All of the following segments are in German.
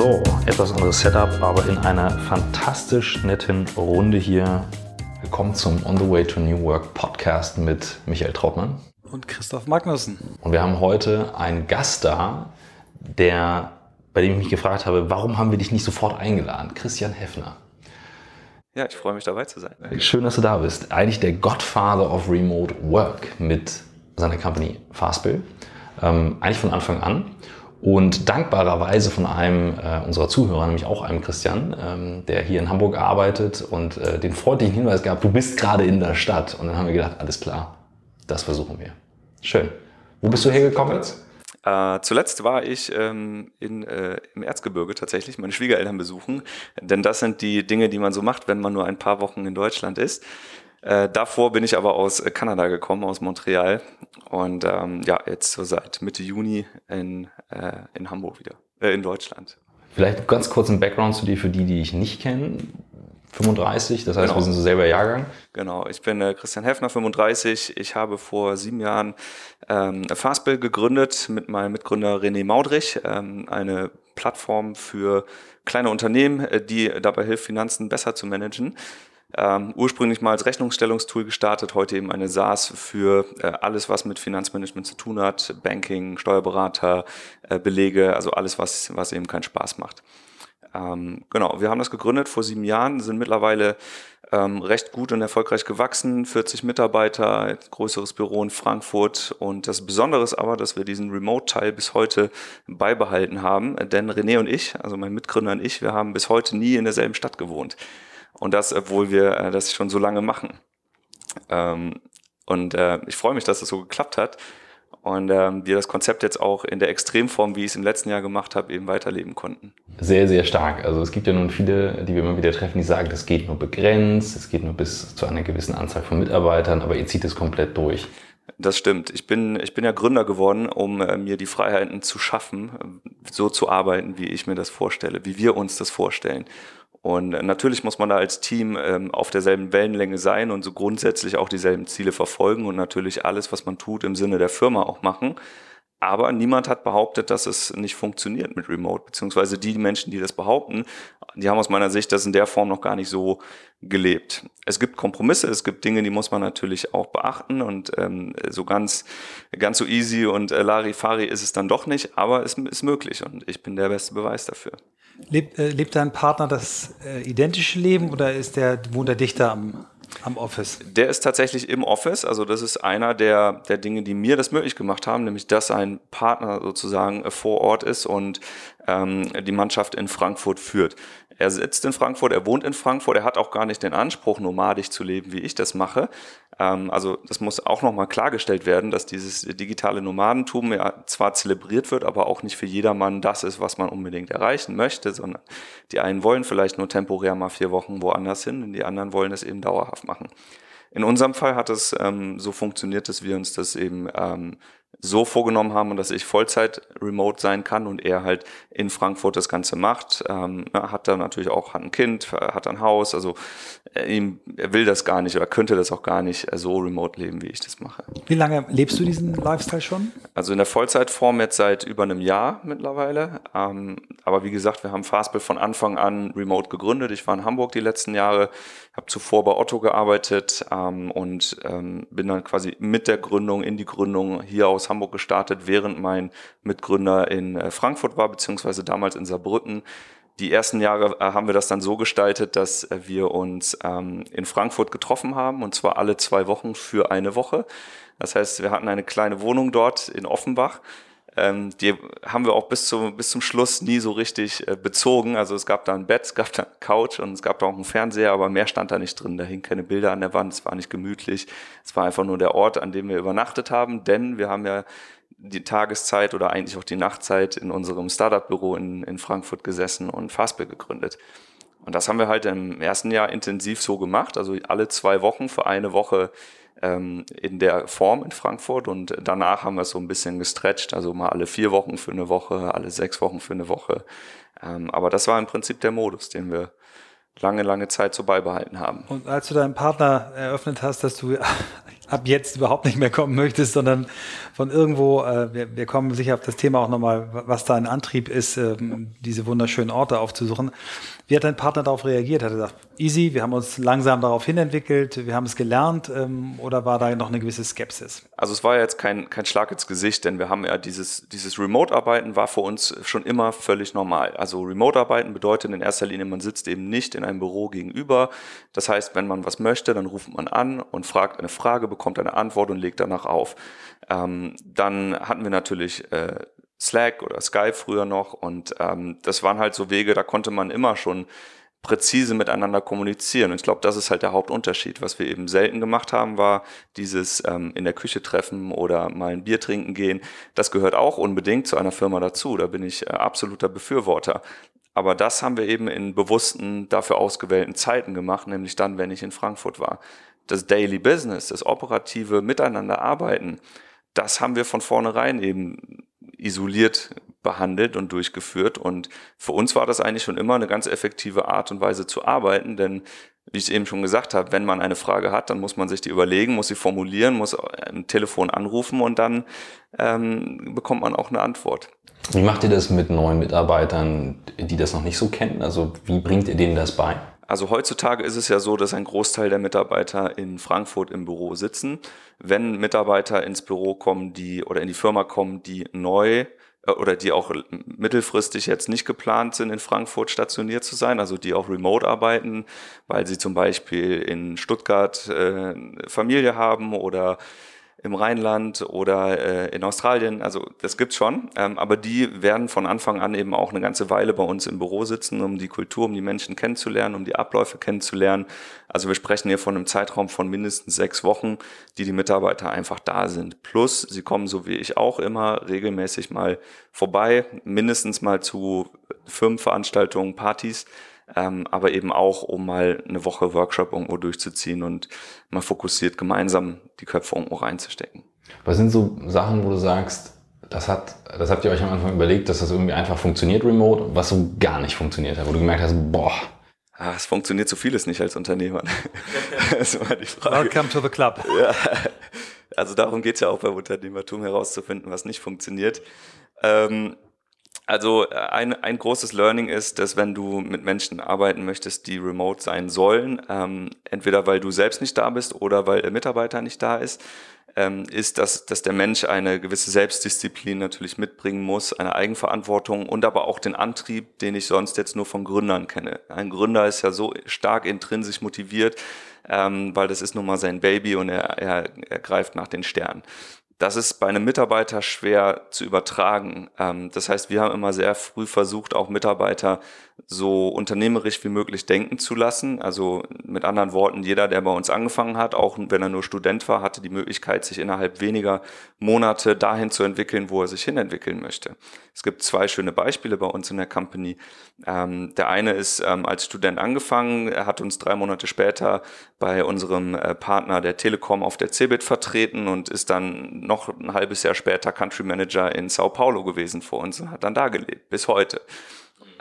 So, etwas anderes Setup, aber in einer fantastisch netten Runde hier. Willkommen zum On the Way to New Work Podcast mit Michael Trautmann. Und Christoph Magnussen. Und wir haben heute einen Gast da, der, bei dem ich mich gefragt habe, warum haben wir dich nicht sofort eingeladen? Christian Heffner. Ja, ich freue mich dabei zu sein. Schön, dass du da bist. Eigentlich der Godfather of Remote Work mit seiner Company Fastbill. Ähm, eigentlich von Anfang an. Und dankbarerweise von einem äh, unserer Zuhörer, nämlich auch einem Christian, ähm, der hier in Hamburg arbeitet und äh, den freundlichen Hinweis gab, du bist gerade in der Stadt. Und dann haben wir gedacht, alles klar, das versuchen wir. Schön. Wo bist du hergekommen jetzt? Äh, zuletzt war ich ähm, in, äh, im Erzgebirge tatsächlich meine Schwiegereltern besuchen, denn das sind die Dinge, die man so macht, wenn man nur ein paar Wochen in Deutschland ist. Äh, davor bin ich aber aus äh, Kanada gekommen, aus Montreal. Und ähm, ja, jetzt so seit Mitte Juni in, äh, in Hamburg wieder, äh, in Deutschland. Vielleicht ganz kurz ein Background zu dir für die, die ich nicht kenne. 35, das heißt, genau. wir sind so selber Jahrgang. Genau, ich bin äh, Christian Heffner, 35. Ich habe vor sieben Jahren ähm, Fastbill gegründet mit meinem Mitgründer René Maudrich, ähm, eine Plattform für kleine Unternehmen, äh, die dabei hilft, Finanzen besser zu managen. Ähm, ursprünglich mal als Rechnungsstellungstool gestartet, heute eben eine SaaS für äh, alles, was mit Finanzmanagement zu tun hat, Banking, Steuerberater, äh, Belege, also alles, was, was eben keinen Spaß macht. Ähm, genau, wir haben das gegründet vor sieben Jahren, sind mittlerweile ähm, recht gut und erfolgreich gewachsen, 40 Mitarbeiter, größeres Büro in Frankfurt und das Besondere ist aber, dass wir diesen Remote-Teil bis heute beibehalten haben, denn René und ich, also mein Mitgründer und ich, wir haben bis heute nie in derselben Stadt gewohnt. Und das, obwohl wir äh, das schon so lange machen. Ähm, und äh, ich freue mich, dass es das so geklappt hat und ähm, wir das Konzept jetzt auch in der Extremform, wie ich es im letzten Jahr gemacht habe, eben weiterleben konnten. Sehr, sehr stark. Also es gibt ja nun viele, die wir immer wieder treffen, die sagen, das geht nur begrenzt, es geht nur bis zu einer gewissen Anzahl von Mitarbeitern, aber ihr zieht es komplett durch. Das stimmt. Ich bin, ich bin ja Gründer geworden, um äh, mir die Freiheiten zu schaffen, so zu arbeiten, wie ich mir das vorstelle, wie wir uns das vorstellen. Und natürlich muss man da als Team ähm, auf derselben Wellenlänge sein und so grundsätzlich auch dieselben Ziele verfolgen und natürlich alles, was man tut, im Sinne der Firma auch machen. Aber niemand hat behauptet, dass es nicht funktioniert mit Remote, beziehungsweise die Menschen, die das behaupten, die haben aus meiner Sicht das in der Form noch gar nicht so gelebt. Es gibt Kompromisse, es gibt Dinge, die muss man natürlich auch beachten und ähm, so ganz, ganz so easy und äh, Larifari ist es dann doch nicht, aber es ist möglich und ich bin der beste Beweis dafür. Lebt, äh, lebt dein Partner das äh, identische Leben oder ist der, wohnt er dichter am, am Office? Der ist tatsächlich im Office. Also das ist einer der, der Dinge, die mir das möglich gemacht haben, nämlich dass ein Partner sozusagen äh, vor Ort ist und ähm, die Mannschaft in Frankfurt führt. Er sitzt in Frankfurt, er wohnt in Frankfurt, er hat auch gar nicht den Anspruch, nomadisch zu leben, wie ich das mache. Ähm, also das muss auch nochmal klargestellt werden, dass dieses digitale Nomadentum ja zwar zelebriert wird, aber auch nicht für jedermann das ist, was man unbedingt erreichen möchte, sondern die einen wollen vielleicht nur temporär mal vier Wochen woanders hin und die anderen wollen es eben dauerhaft machen. In unserem Fall hat es ähm, so funktioniert, dass wir uns das eben ähm, so vorgenommen haben und dass ich Vollzeit remote sein kann und er halt in Frankfurt das Ganze macht. Ähm, hat da natürlich auch hat ein Kind, hat ein Haus, also er, ihm, er will das gar nicht oder könnte das auch gar nicht so remote leben, wie ich das mache. Wie lange lebst du diesen Lifestyle schon? Also in der Vollzeitform jetzt seit über einem Jahr mittlerweile. Ähm, aber wie gesagt, wir haben Fastbill von Anfang an remote gegründet. Ich war in Hamburg die letzten Jahre, habe zuvor bei Otto gearbeitet ähm, und ähm, bin dann quasi mit der Gründung in die Gründung hier aus Hamburg gestartet, während mein Mitgründer in äh, Frankfurt war, beziehungsweise damals in Saarbrücken. Die ersten Jahre äh, haben wir das dann so gestaltet, dass äh, wir uns ähm, in Frankfurt getroffen haben, und zwar alle zwei Wochen für eine Woche. Das heißt, wir hatten eine kleine Wohnung dort in Offenbach ähm, die haben wir auch bis zum, bis zum Schluss nie so richtig äh, bezogen. Also es gab da ein Bett, es gab da eine Couch und es gab da auch einen Fernseher, aber mehr stand da nicht drin. Da hingen keine Bilder an der Wand, es war nicht gemütlich. Es war einfach nur der Ort, an dem wir übernachtet haben, denn wir haben ja die Tageszeit oder eigentlich auch die Nachtzeit in unserem Startup-Büro in, in Frankfurt gesessen und Fastbill gegründet. Und das haben wir halt im ersten Jahr intensiv so gemacht, also alle zwei Wochen für eine Woche ähm, in der Form in Frankfurt und danach haben wir es so ein bisschen gestretcht, also mal alle vier Wochen für eine Woche, alle sechs Wochen für eine Woche. Ähm, aber das war im Prinzip der Modus, den wir lange, lange Zeit so beibehalten haben. Und als du deinem Partner eröffnet hast, dass du ab jetzt überhaupt nicht mehr kommen möchtest, sondern von irgendwo, äh, wir, wir, kommen sicher auf das Thema auch nochmal, was da ein Antrieb ist, ähm, diese wunderschönen Orte aufzusuchen. Wie hat dein Partner darauf reagiert? Hat er gesagt, easy, wir haben uns langsam darauf hinentwickelt, wir haben es gelernt ähm, oder war da noch eine gewisse Skepsis? Also es war ja jetzt kein, kein Schlag ins Gesicht, denn wir haben ja dieses, dieses Remote-Arbeiten war für uns schon immer völlig normal. Also Remote-Arbeiten bedeutet in erster Linie, man sitzt eben nicht in einem Büro gegenüber. Das heißt, wenn man was möchte, dann ruft man an und fragt eine Frage, bekommt eine Antwort und legt danach auf. Ähm, dann hatten wir natürlich äh, Slack oder Skype früher noch und ähm, das waren halt so Wege, da konnte man immer schon präzise miteinander kommunizieren. Und ich glaube, das ist halt der Hauptunterschied. Was wir eben selten gemacht haben, war dieses ähm, in der Küche treffen oder mal ein Bier trinken gehen. Das gehört auch unbedingt zu einer Firma dazu. Da bin ich äh, absoluter Befürworter. Aber das haben wir eben in bewussten, dafür ausgewählten Zeiten gemacht, nämlich dann, wenn ich in Frankfurt war. Das Daily Business, das operative Miteinander arbeiten, das haben wir von vornherein eben isoliert behandelt und durchgeführt. Und für uns war das eigentlich schon immer eine ganz effektive Art und Weise zu arbeiten, denn wie ich eben schon gesagt habe, wenn man eine Frage hat, dann muss man sich die überlegen, muss sie formulieren, muss im Telefon anrufen und dann ähm, bekommt man auch eine Antwort. Wie macht ihr das mit neuen Mitarbeitern, die das noch nicht so kennen? Also wie bringt ihr denen das bei? Also heutzutage ist es ja so, dass ein Großteil der Mitarbeiter in Frankfurt im Büro sitzen. Wenn Mitarbeiter ins Büro kommen, die oder in die Firma kommen, die neu äh, oder die auch mittelfristig jetzt nicht geplant sind, in Frankfurt stationiert zu sein, also die auch remote arbeiten, weil sie zum Beispiel in Stuttgart äh, Familie haben oder im Rheinland oder äh, in Australien. Also das gibt's schon, ähm, aber die werden von Anfang an eben auch eine ganze Weile bei uns im Büro sitzen, um die Kultur, um die Menschen kennenzulernen, um die Abläufe kennenzulernen. Also wir sprechen hier von einem Zeitraum von mindestens sechs Wochen, die die Mitarbeiter einfach da sind. Plus, sie kommen so wie ich auch immer regelmäßig mal vorbei, mindestens mal zu Firmenveranstaltungen, Partys ähm, aber eben auch, um mal eine Woche Workshop irgendwo durchzuziehen und mal fokussiert gemeinsam die Köpfe irgendwo reinzustecken. Was sind so Sachen, wo du sagst, das hat, das habt ihr euch am Anfang überlegt, dass das irgendwie einfach funktioniert remote, was so gar nicht funktioniert hat, wo du gemerkt hast, boah. Ah, es funktioniert so vieles nicht als Unternehmer. das ist immer die Frage. Welcome to the club. Ja, also darum geht es ja auch beim Unternehmertum herauszufinden, was nicht funktioniert. Ähm, also äh, ein, ein großes Learning ist, dass wenn du mit Menschen arbeiten möchtest, die remote sein sollen, ähm, entweder weil du selbst nicht da bist oder weil der Mitarbeiter nicht da ist, ähm, ist, dass, dass der Mensch eine gewisse Selbstdisziplin natürlich mitbringen muss, eine Eigenverantwortung und aber auch den Antrieb, den ich sonst jetzt nur von Gründern kenne. Ein Gründer ist ja so stark intrinsisch motiviert, ähm, weil das ist nun mal sein Baby und er, er, er greift nach den Sternen. Das ist bei einem Mitarbeiter schwer zu übertragen. Ähm, das heißt, wir haben immer sehr früh versucht, auch Mitarbeiter so unternehmerisch wie möglich denken zu lassen. Also mit anderen Worten, jeder, der bei uns angefangen hat, auch wenn er nur Student war, hatte die Möglichkeit, sich innerhalb weniger Monate dahin zu entwickeln, wo er sich hinentwickeln möchte. Es gibt zwei schöne Beispiele bei uns in der Company. Ähm, der eine ist ähm, als Student angefangen, er hat uns drei Monate später bei unserem äh, Partner der Telekom auf der CeBIT vertreten und ist dann noch ein halbes Jahr später Country Manager in Sao Paulo gewesen vor uns und hat dann da gelebt, bis heute.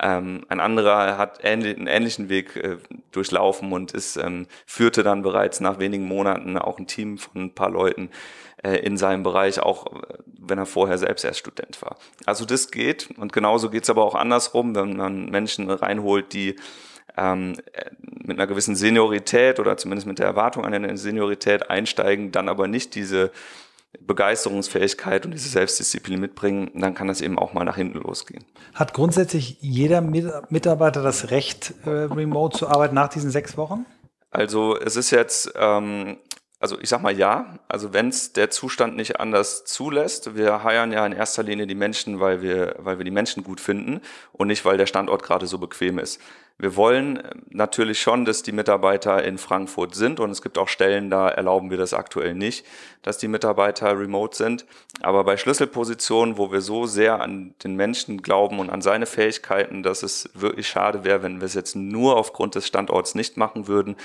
Ähm, ein anderer hat ähnlich, einen ähnlichen Weg äh, durchlaufen und ist, ähm, führte dann bereits nach wenigen Monaten auch ein Team von ein paar Leuten äh, in seinem Bereich, auch äh, wenn er vorher selbst erst Student war. Also das geht und genauso geht's aber auch andersrum, wenn man Menschen reinholt, die ähm, mit einer gewissen Seniorität oder zumindest mit der Erwartung an eine Seniorität einsteigen, dann aber nicht diese Begeisterungsfähigkeit und diese Selbstdisziplin mitbringen, dann kann das eben auch mal nach hinten losgehen. Hat grundsätzlich jeder Mitarbeiter das Recht, äh, remote zu arbeiten nach diesen sechs Wochen? Also es ist jetzt, ähm, also ich sag mal ja, also wenn es der Zustand nicht anders zulässt, wir heiern ja in erster Linie die Menschen, weil wir, weil wir die Menschen gut finden und nicht, weil der Standort gerade so bequem ist. Wir wollen äh, natürlich schon, dass die Mitarbeiter in Frankfurt sind und es gibt auch Stellen, da erlauben wir das aktuell nicht, dass die Mitarbeiter remote sind. Aber bei Schlüsselpositionen, wo wir so sehr an den Menschen glauben und an seine Fähigkeiten, dass es wirklich schade wäre, wenn wir es jetzt nur aufgrund des Standorts nicht machen würden,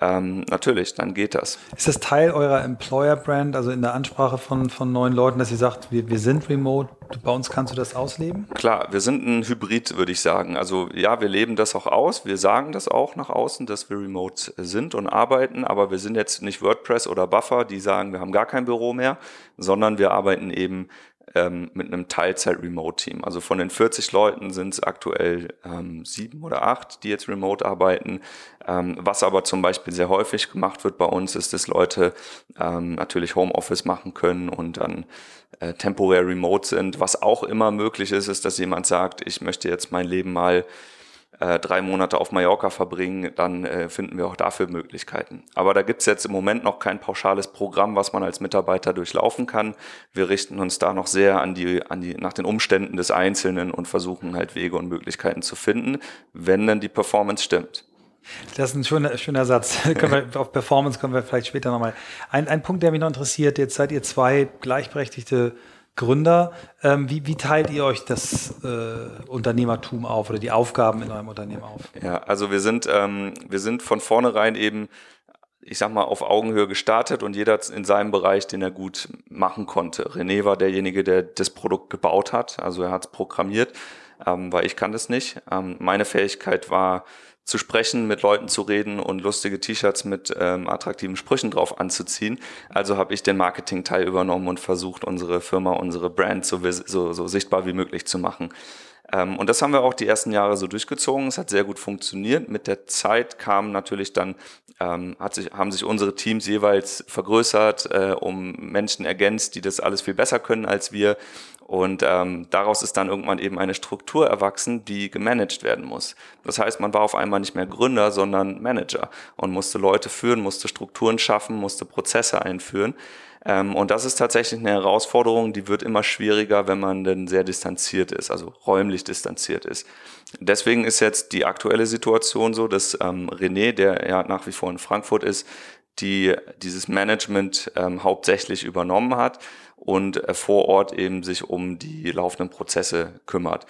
ähm, natürlich, dann geht das. Ist das Teil eurer Employer-Brand, also in der Ansprache von, von neuen Leuten, dass ihr sagt, wir, wir sind remote, bei uns kannst du das ausleben? Klar, wir sind ein Hybrid, würde ich sagen. Also ja, wir leben das auch aus aus. Wir sagen das auch nach außen, dass wir remote sind und arbeiten, aber wir sind jetzt nicht WordPress oder Buffer, die sagen, wir haben gar kein Büro mehr, sondern wir arbeiten eben ähm, mit einem Teilzeit-Remote-Team. Also von den 40 Leuten sind es aktuell ähm, sieben oder acht, die jetzt remote arbeiten. Ähm, was aber zum Beispiel sehr häufig gemacht wird bei uns, ist, dass Leute ähm, natürlich Homeoffice machen können und dann äh, temporär remote sind. Was auch immer möglich ist, ist, dass jemand sagt, ich möchte jetzt mein Leben mal äh, drei Monate auf Mallorca verbringen, dann äh, finden wir auch dafür Möglichkeiten. Aber da gibt es jetzt im Moment noch kein pauschales Programm, was man als Mitarbeiter durchlaufen kann. Wir richten uns da noch sehr an die, an die, nach den Umständen des Einzelnen und versuchen halt Wege und Möglichkeiten zu finden, wenn dann die Performance stimmt. Das ist ein schöner, schöner Satz. wir, auf Performance kommen wir vielleicht später nochmal. Ein, ein Punkt, der mich noch interessiert, jetzt seid ihr zwei gleichberechtigte Gründer. Ähm, wie, wie, teilt ihr euch das äh, Unternehmertum auf oder die Aufgaben in eurem Unternehmen auf? Ja, also wir sind, ähm, wir sind von vornherein eben, ich sag mal, auf Augenhöhe gestartet und jeder in seinem Bereich, den er gut machen konnte. René war derjenige, der das Produkt gebaut hat, also er hat es programmiert, ähm, weil ich kann das nicht. Ähm, meine Fähigkeit war, zu sprechen, mit Leuten zu reden und lustige T-Shirts mit ähm, attraktiven Sprüchen drauf anzuziehen. Also habe ich den Marketing-Teil übernommen und versucht, unsere Firma, unsere Brand so, so, so sichtbar wie möglich zu machen. Ähm, und das haben wir auch die ersten Jahre so durchgezogen. Es hat sehr gut funktioniert. Mit der Zeit kam natürlich dann, ähm, hat sich, haben sich unsere Teams jeweils vergrößert, äh, um Menschen ergänzt, die das alles viel besser können als wir. Und ähm, daraus ist dann irgendwann eben eine Struktur erwachsen, die gemanagt werden muss. Das heißt, man war auf einmal nicht mehr Gründer, sondern Manager und musste Leute führen, musste Strukturen schaffen, musste Prozesse einführen. Ähm, und das ist tatsächlich eine Herausforderung, die wird immer schwieriger, wenn man denn sehr distanziert ist, also räumlich distanziert ist. Deswegen ist jetzt die aktuelle Situation so, dass ähm, René, der ja nach wie vor in Frankfurt ist, die dieses Management ähm, hauptsächlich übernommen hat und äh, vor Ort eben sich um die laufenden Prozesse kümmert.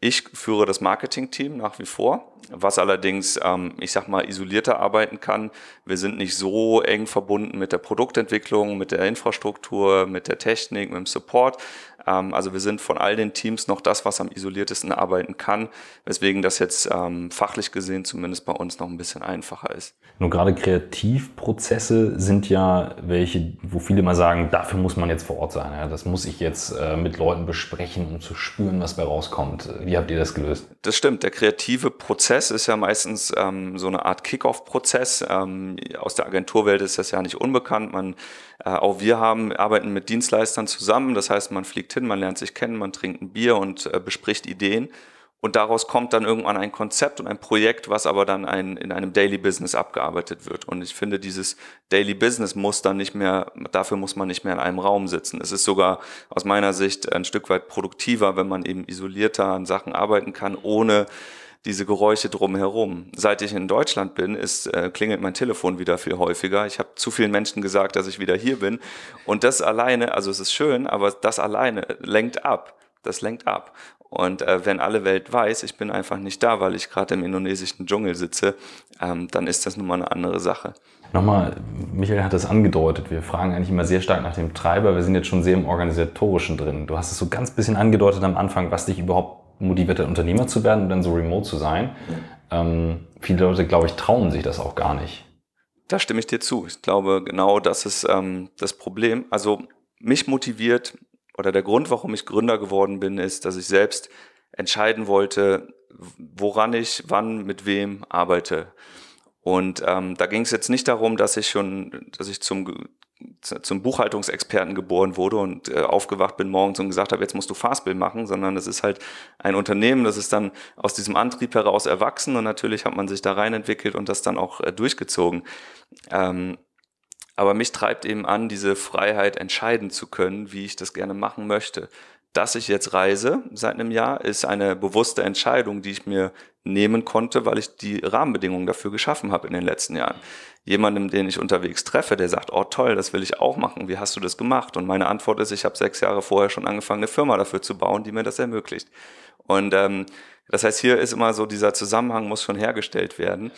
Ich führe das Marketing-Team nach wie vor, was allerdings, ähm, ich sag mal, isolierter arbeiten kann. Wir sind nicht so eng verbunden mit der Produktentwicklung, mit der Infrastruktur, mit der Technik, mit dem Support. Ähm, also wir sind von all den Teams noch das, was am isoliertesten arbeiten kann, weswegen das jetzt ähm, fachlich gesehen zumindest bei uns noch ein bisschen einfacher ist. Nur gerade Kreativprozesse sind ja welche, wo viele mal sagen, dafür muss man jetzt vor Ort sein. Ja? Das muss ich jetzt äh, mit Leuten besprechen, um zu spüren, was bei rauskommt. Wie habt ihr das gelöst? Das stimmt. Der kreative Prozess ist ja meistens ähm, so eine Art Kick-off-Prozess. Ähm, aus der Agenturwelt ist das ja nicht unbekannt. Man, auch wir haben, arbeiten mit Dienstleistern zusammen. Das heißt, man fliegt hin, man lernt sich kennen, man trinkt ein Bier und äh, bespricht Ideen. Und daraus kommt dann irgendwann ein Konzept und ein Projekt, was aber dann ein, in einem Daily Business abgearbeitet wird. Und ich finde, dieses Daily Business muss dann nicht mehr, dafür muss man nicht mehr in einem Raum sitzen. Es ist sogar aus meiner Sicht ein Stück weit produktiver, wenn man eben isolierter an Sachen arbeiten kann, ohne diese Geräusche drumherum. Seit ich in Deutschland bin, ist, äh, klingelt mein Telefon wieder viel häufiger. Ich habe zu vielen Menschen gesagt, dass ich wieder hier bin. Und das alleine, also es ist schön, aber das alleine lenkt ab. Das lenkt ab. Und äh, wenn alle Welt weiß, ich bin einfach nicht da, weil ich gerade im indonesischen Dschungel sitze, ähm, dann ist das nun mal eine andere Sache. Nochmal, Michael hat das angedeutet. Wir fragen eigentlich immer sehr stark nach dem Treiber. Wir sind jetzt schon sehr im Organisatorischen drin. Du hast es so ganz bisschen angedeutet am Anfang, was dich überhaupt motiviert hat, Unternehmer zu werden und dann so remote zu sein. Ähm, viele Leute, glaube ich, trauen sich das auch gar nicht. Da stimme ich dir zu. Ich glaube, genau das ist ähm, das Problem. Also mich motiviert oder der Grund, warum ich Gründer geworden bin, ist, dass ich selbst entscheiden wollte, woran ich wann mit wem arbeite. Und ähm, da ging es jetzt nicht darum, dass ich schon, dass ich zum zum Buchhaltungsexperten geboren wurde und äh, aufgewacht bin morgens und gesagt habe, jetzt musst du Fastbill machen, sondern es ist halt ein Unternehmen, das ist dann aus diesem Antrieb heraus erwachsen und natürlich hat man sich da rein entwickelt und das dann auch äh, durchgezogen. Ähm, aber mich treibt eben an, diese Freiheit entscheiden zu können, wie ich das gerne machen möchte. Dass ich jetzt reise seit einem Jahr, ist eine bewusste Entscheidung, die ich mir nehmen konnte, weil ich die Rahmenbedingungen dafür geschaffen habe in den letzten Jahren. Jemandem, den ich unterwegs treffe, der sagt, oh toll, das will ich auch machen, wie hast du das gemacht? Und meine Antwort ist, ich habe sechs Jahre vorher schon angefangen, eine Firma dafür zu bauen, die mir das ermöglicht. Und ähm, das heißt, hier ist immer so, dieser Zusammenhang muss schon hergestellt werden.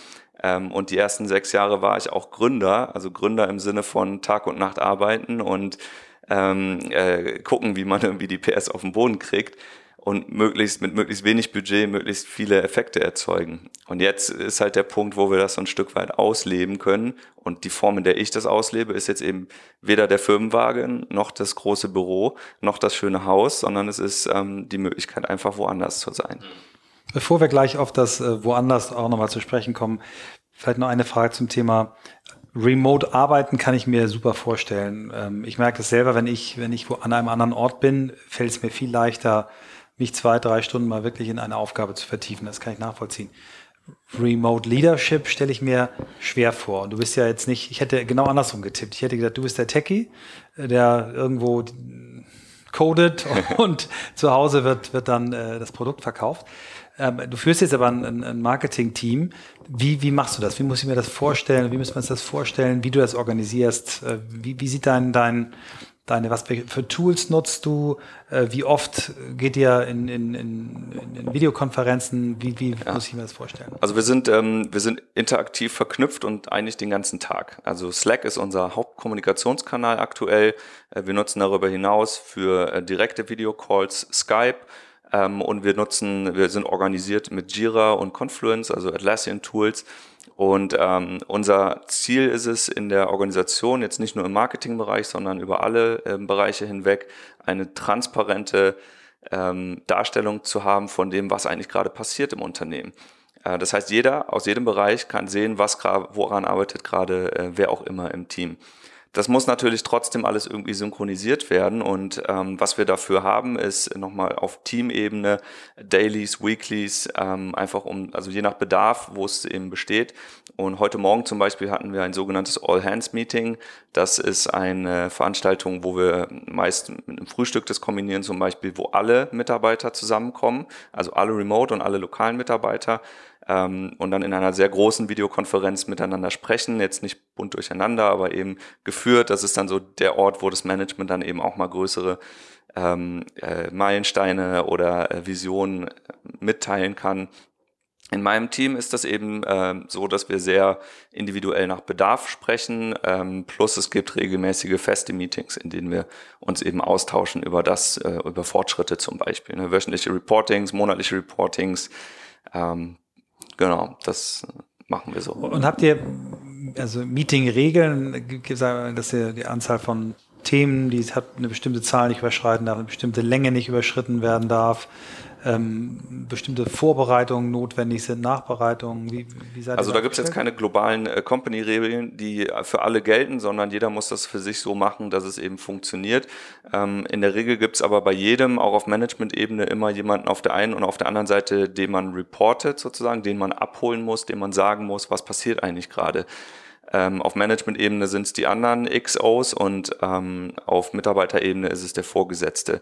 Ähm, und die ersten sechs Jahre war ich auch Gründer, also Gründer im Sinne von Tag und Nacht arbeiten und ähm, äh, gucken, wie man irgendwie die PS auf den Boden kriegt. und möglichst mit möglichst wenig Budget möglichst viele Effekte erzeugen. Und jetzt ist halt der Punkt, wo wir das so ein Stück weit ausleben können. Und die Form, in der ich das auslebe, ist jetzt eben weder der Firmenwagen noch das große Büro noch das schöne Haus, sondern es ist ähm, die Möglichkeit, einfach woanders zu sein. Bevor wir gleich auf das äh, woanders auch nochmal zu sprechen kommen, vielleicht noch eine Frage zum Thema Remote arbeiten kann ich mir super vorstellen. Ähm, ich merke das selber, wenn ich, wenn ich an einem anderen Ort bin, fällt es mir viel leichter, mich zwei, drei Stunden mal wirklich in eine Aufgabe zu vertiefen. Das kann ich nachvollziehen. Remote Leadership stelle ich mir schwer vor. Und du bist ja jetzt nicht, ich hätte genau andersrum getippt. Ich hätte gedacht, du bist der Techie, der irgendwo codet und zu Hause wird, wird dann äh, das Produkt verkauft. Ähm, du führst jetzt aber ein, ein Marketing-Team. Wie, wie machst du das? Wie muss ich mir das vorstellen? Wie müssen wir uns das vorstellen? Wie du das organisierst? Äh, wie, wie sieht dein, dein, deine, was für Tools nutzt du? Äh, wie oft geht ihr in, in, in, in Videokonferenzen? Wie, wie ja. muss ich mir das vorstellen? Also wir sind, ähm, wir sind interaktiv verknüpft und eigentlich den ganzen Tag. Also Slack ist unser Hauptkommunikationskanal aktuell. Äh, wir nutzen darüber hinaus für direkte Videocalls Skype. Ähm, und wir nutzen, wir sind organisiert mit Jira und Confluence, also Atlassian Tools. Und ähm, unser Ziel ist es in der Organisation, jetzt nicht nur im Marketingbereich, sondern über alle äh, Bereiche hinweg, eine transparente ähm, Darstellung zu haben von dem, was eigentlich gerade passiert im Unternehmen. Äh, das heißt, jeder aus jedem Bereich kann sehen, was woran arbeitet gerade äh, wer auch immer im Team. Das muss natürlich trotzdem alles irgendwie synchronisiert werden und ähm, was wir dafür haben, ist nochmal auf Teamebene Dailies, Weeklies, ähm, einfach um, also je nach Bedarf, wo es eben besteht. Und heute Morgen zum Beispiel hatten wir ein sogenanntes All-Hands-Meeting. Das ist eine Veranstaltung, wo wir meist mit einem Frühstück das kombinieren, zum Beispiel, wo alle Mitarbeiter zusammenkommen, also alle Remote und alle lokalen Mitarbeiter ähm, und dann in einer sehr großen Videokonferenz miteinander sprechen, jetzt nicht bunt durcheinander, aber eben geführt. Das ist dann so der Ort, wo das Management dann eben auch mal größere ähm, äh, Meilensteine oder äh, Visionen äh, mitteilen kann. In meinem Team ist das eben äh, so, dass wir sehr individuell nach Bedarf sprechen. Ähm, plus es gibt regelmäßige feste Meetings, in denen wir uns eben austauschen über das, äh, über Fortschritte zum Beispiel. Ne? Wöchentliche Reportings, monatliche Reportings. Ähm, Genau, das machen wir so. Und habt ihr also Meeting-Regeln, dass ihr die Anzahl von Themen, die hat eine bestimmte Zahl nicht überschreiten darf, eine bestimmte Länge nicht überschritten werden darf? Ähm, bestimmte Vorbereitungen notwendig sind, Nachbereitungen? Wie, wie also da gibt es jetzt keine globalen äh, Company-Regeln, die für alle gelten, sondern jeder muss das für sich so machen, dass es eben funktioniert. Ähm, in der Regel gibt es aber bei jedem, auch auf Management-Ebene, immer jemanden auf der einen und auf der anderen Seite, den man reportet sozusagen, den man abholen muss, den man sagen muss, was passiert eigentlich gerade. Ähm, auf Management-Ebene sind es die anderen XOs und ähm, auf Mitarbeiterebene ist es der Vorgesetzte.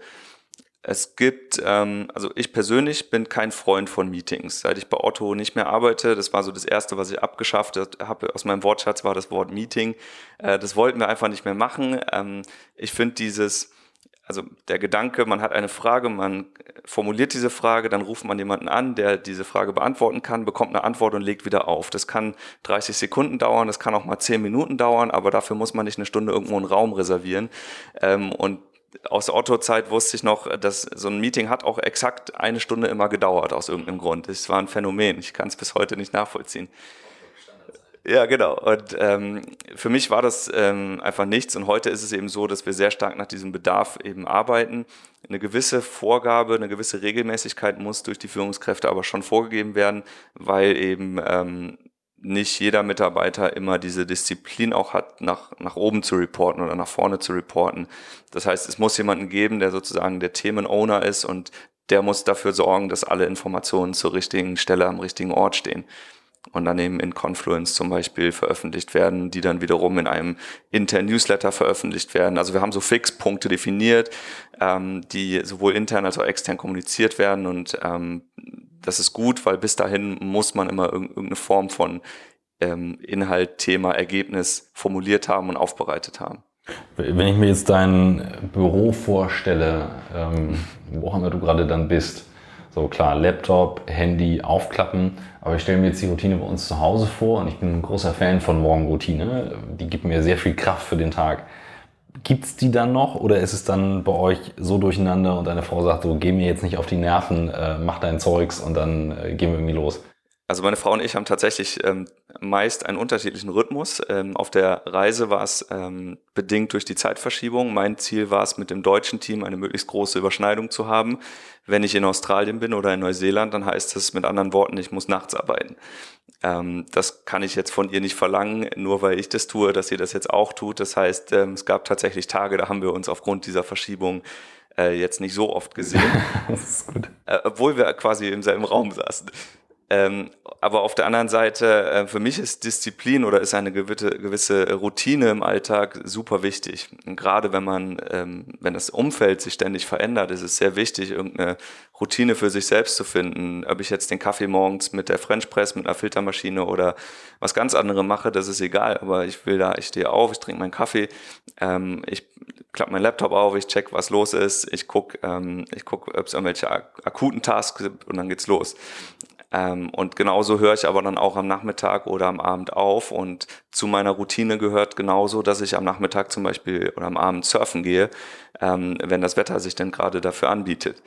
Es gibt, ähm, also ich persönlich bin kein Freund von Meetings. Seit ich bei Otto nicht mehr arbeite, das war so das Erste, was ich abgeschafft habe aus meinem Wortschatz, war das Wort Meeting. Äh, das wollten wir einfach nicht mehr machen. Ähm, ich finde dieses, also der Gedanke, man hat eine Frage, man formuliert diese Frage, dann ruft man jemanden an, der diese Frage beantworten kann, bekommt eine Antwort und legt wieder auf. Das kann 30 Sekunden dauern, das kann auch mal 10 Minuten dauern, aber dafür muss man nicht eine Stunde irgendwo einen Raum reservieren. Ähm, und aus Otto-Zeit wusste ich noch, dass so ein Meeting hat auch exakt eine Stunde immer gedauert aus irgendeinem Grund. Es war ein Phänomen. Ich kann es bis heute nicht nachvollziehen. Ja, genau. Und ähm, für mich war das ähm, einfach nichts. Und heute ist es eben so, dass wir sehr stark nach diesem Bedarf eben arbeiten. Eine gewisse Vorgabe, eine gewisse Regelmäßigkeit muss durch die Führungskräfte aber schon vorgegeben werden, weil eben ähm, nicht jeder Mitarbeiter immer diese Disziplin auch hat, nach, nach oben zu reporten oder nach vorne zu reporten. Das heißt, es muss jemanden geben, der sozusagen der Themenowner ist und der muss dafür sorgen, dass alle Informationen zur richtigen Stelle am richtigen Ort stehen. Und dann eben in Confluence zum Beispiel veröffentlicht werden, die dann wiederum in einem internen Newsletter veröffentlicht werden. Also wir haben so Fixpunkte definiert, ähm, die sowohl intern als auch extern kommuniziert werden und ähm, das ist gut, weil bis dahin muss man immer irgendeine Form von ähm, Inhalt, Thema, Ergebnis formuliert haben und aufbereitet haben. Wenn ich mir jetzt dein Büro vorstelle, ähm, wo wir du gerade dann bist, so klar, Laptop, Handy, aufklappen, aber ich stelle mir jetzt die Routine bei uns zu Hause vor und ich bin ein großer Fan von Morgenroutine. Die gibt mir sehr viel Kraft für den Tag. Gibt es die dann noch oder ist es dann bei euch so durcheinander und deine Frau sagt so, geh mir jetzt nicht auf die Nerven, äh, mach dein Zeugs und dann äh, gehen wir irgendwie los? Also meine Frau und ich haben tatsächlich ähm, meist einen unterschiedlichen Rhythmus. Ähm, auf der Reise war es ähm, bedingt durch die Zeitverschiebung. Mein Ziel war es, mit dem deutschen Team eine möglichst große Überschneidung zu haben. Wenn ich in Australien bin oder in Neuseeland, dann heißt es mit anderen Worten, ich muss nachts arbeiten. Ähm, das kann ich jetzt von ihr nicht verlangen, nur weil ich das tue, dass sie das jetzt auch tut. Das heißt, ähm, es gab tatsächlich Tage, da haben wir uns aufgrund dieser Verschiebung äh, jetzt nicht so oft gesehen. das ist gut. Äh, obwohl wir quasi im selben Raum saßen. Ähm, aber auf der anderen Seite, äh, für mich ist Disziplin oder ist eine gewisse, gewisse Routine im Alltag super wichtig. Und gerade wenn man, ähm, wenn das Umfeld sich ständig verändert, ist es sehr wichtig, irgendeine Routine für sich selbst zu finden. Ob ich jetzt den Kaffee morgens mit der French Press, mit einer Filtermaschine oder was ganz anderes mache, das ist egal. Aber ich will da, ich stehe auf, ich trinke meinen Kaffee, ähm, ich klappe meinen Laptop auf, ich check, was los ist, ich gucke, ähm, ich guck, ob es irgendwelche akuten Tasks gibt und dann geht's los. Ähm, und genauso höre ich aber dann auch am Nachmittag oder am Abend auf. Und zu meiner Routine gehört genauso, dass ich am Nachmittag zum Beispiel oder am Abend surfen gehe, ähm, wenn das Wetter sich denn gerade dafür anbietet.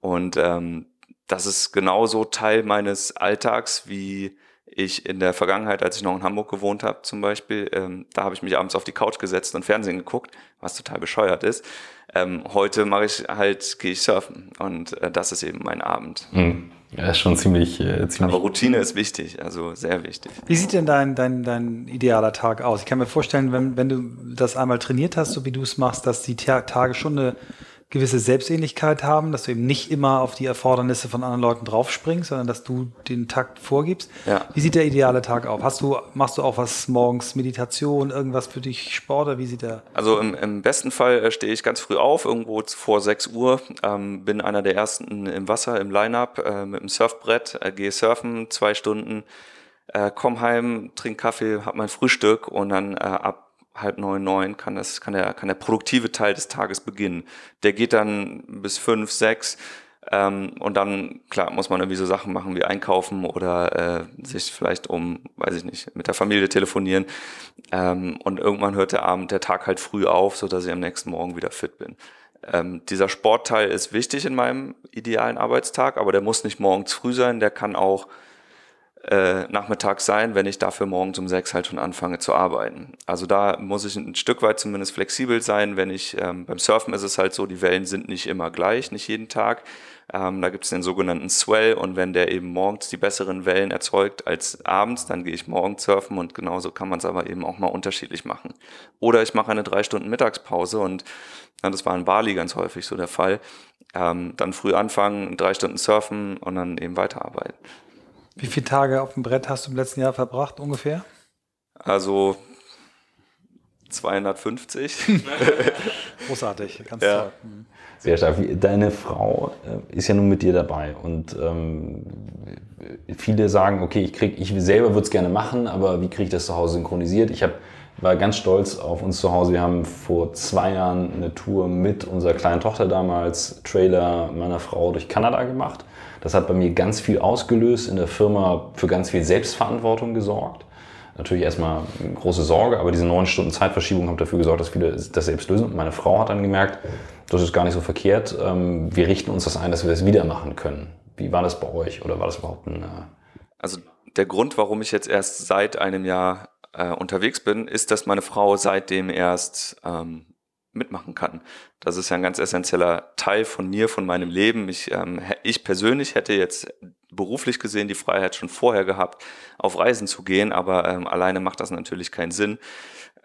Und ähm, das ist genauso Teil meines Alltags, wie ich in der Vergangenheit, als ich noch in Hamburg gewohnt habe zum Beispiel, ähm, da habe ich mich abends auf die Couch gesetzt und Fernsehen geguckt, was total bescheuert ist. Ähm, heute mache ich halt, gehe ich surfen und äh, das ist eben mein Abend. Mhm. Ja, ist schon ziemlich, äh, ziemlich. Aber Routine ist wichtig, also sehr wichtig. Wie sieht denn dein, dein, dein idealer Tag aus? Ich kann mir vorstellen, wenn, wenn du das einmal trainiert hast, so wie du es machst, dass die Tage schon eine gewisse Selbstähnlichkeit haben, dass du eben nicht immer auf die Erfordernisse von anderen Leuten draufspringst, sondern dass du den Takt vorgibst. Ja. Wie sieht der ideale Tag aus? Hast du, machst du auch was morgens, Meditation, irgendwas für dich, Sport oder wie sieht der? Also im, im besten Fall äh, stehe ich ganz früh auf, irgendwo vor 6 Uhr, ähm, bin einer der ersten im Wasser, im Line-Up, äh, mit dem Surfbrett, äh, gehe surfen, zwei Stunden, äh, komm heim, trink Kaffee, hab mein Frühstück und dann äh, ab halb neun, neun kann, das, kann, der, kann der produktive Teil des Tages beginnen. Der geht dann bis fünf, sechs. Ähm, und dann, klar, muss man irgendwie so Sachen machen wie einkaufen oder äh, sich vielleicht um, weiß ich nicht, mit der Familie telefonieren. Ähm, und irgendwann hört der Abend, der Tag halt früh auf, so dass ich am nächsten Morgen wieder fit bin. Ähm, dieser Sportteil ist wichtig in meinem idealen Arbeitstag, aber der muss nicht morgens früh sein, der kann auch äh, nachmittags sein, wenn ich dafür morgens um sechs halt schon anfange zu arbeiten. Also da muss ich ein Stück weit zumindest flexibel sein. Wenn ich ähm, beim Surfen ist es halt so, die Wellen sind nicht immer gleich, nicht jeden Tag. Ähm, da gibt es den sogenannten Swell und wenn der eben morgens die besseren Wellen erzeugt als abends, dann gehe ich morgens surfen und genauso kann man es aber eben auch mal unterschiedlich machen. Oder ich mache eine drei Stunden Mittagspause und ja, das war in Bali ganz häufig so der Fall. Ähm, dann früh anfangen, drei Stunden surfen und dann eben weiterarbeiten. Wie viele Tage auf dem Brett hast du im letzten Jahr verbracht ungefähr? Also 250. Großartig, ganz ja. toll. Mhm. Sehr stark. Deine Frau äh, ist ja nun mit dir dabei und ähm, viele sagen, okay, ich krieg, ich selber würde es gerne machen, aber wie kriege ich das zu Hause synchronisiert? Ich hab, war ganz stolz auf uns zu Hause. Wir haben vor zwei Jahren eine Tour mit unserer kleinen Tochter damals, Trailer meiner Frau durch Kanada gemacht. Das hat bei mir ganz viel ausgelöst, in der Firma für ganz viel Selbstverantwortung gesorgt. Natürlich erstmal große Sorge, aber diese neun Stunden Zeitverschiebung haben dafür gesorgt, dass viele das selbst lösen. Und meine Frau hat dann gemerkt, das ist gar nicht so verkehrt. Ähm, wir richten uns das ein, dass wir das wieder machen können. Wie war das bei euch oder war das überhaupt ein... Äh also der Grund, warum ich jetzt erst seit einem Jahr äh, unterwegs bin, ist, dass meine Frau seitdem erst ähm, mitmachen kann. Das ist ja ein ganz essentieller Teil von mir, von meinem Leben. Ich, ähm, ich persönlich hätte jetzt beruflich gesehen die Freiheit schon vorher gehabt, auf Reisen zu gehen, aber ähm, alleine macht das natürlich keinen Sinn.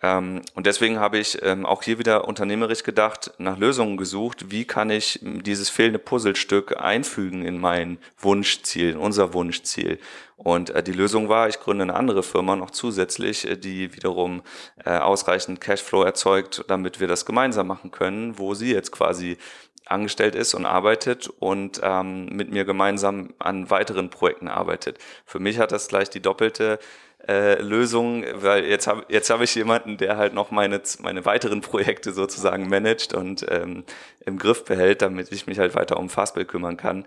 Ähm, und deswegen habe ich ähm, auch hier wieder unternehmerisch gedacht, nach Lösungen gesucht, wie kann ich dieses fehlende Puzzlestück einfügen in mein Wunschziel, in unser Wunschziel. Und äh, die Lösung war, ich gründe eine andere Firma noch zusätzlich, äh, die wiederum äh, ausreichend Cashflow erzeugt, damit wir das gemeinsam machen können, wo sie jetzt quasi angestellt ist und arbeitet und ähm, mit mir gemeinsam an weiteren Projekten arbeitet. Für mich hat das gleich die doppelte äh, Lösung, weil jetzt habe jetzt hab ich jemanden, der halt noch meine, meine weiteren Projekte sozusagen managt und ähm, im Griff behält, damit ich mich halt weiter um Fastbill kümmern kann.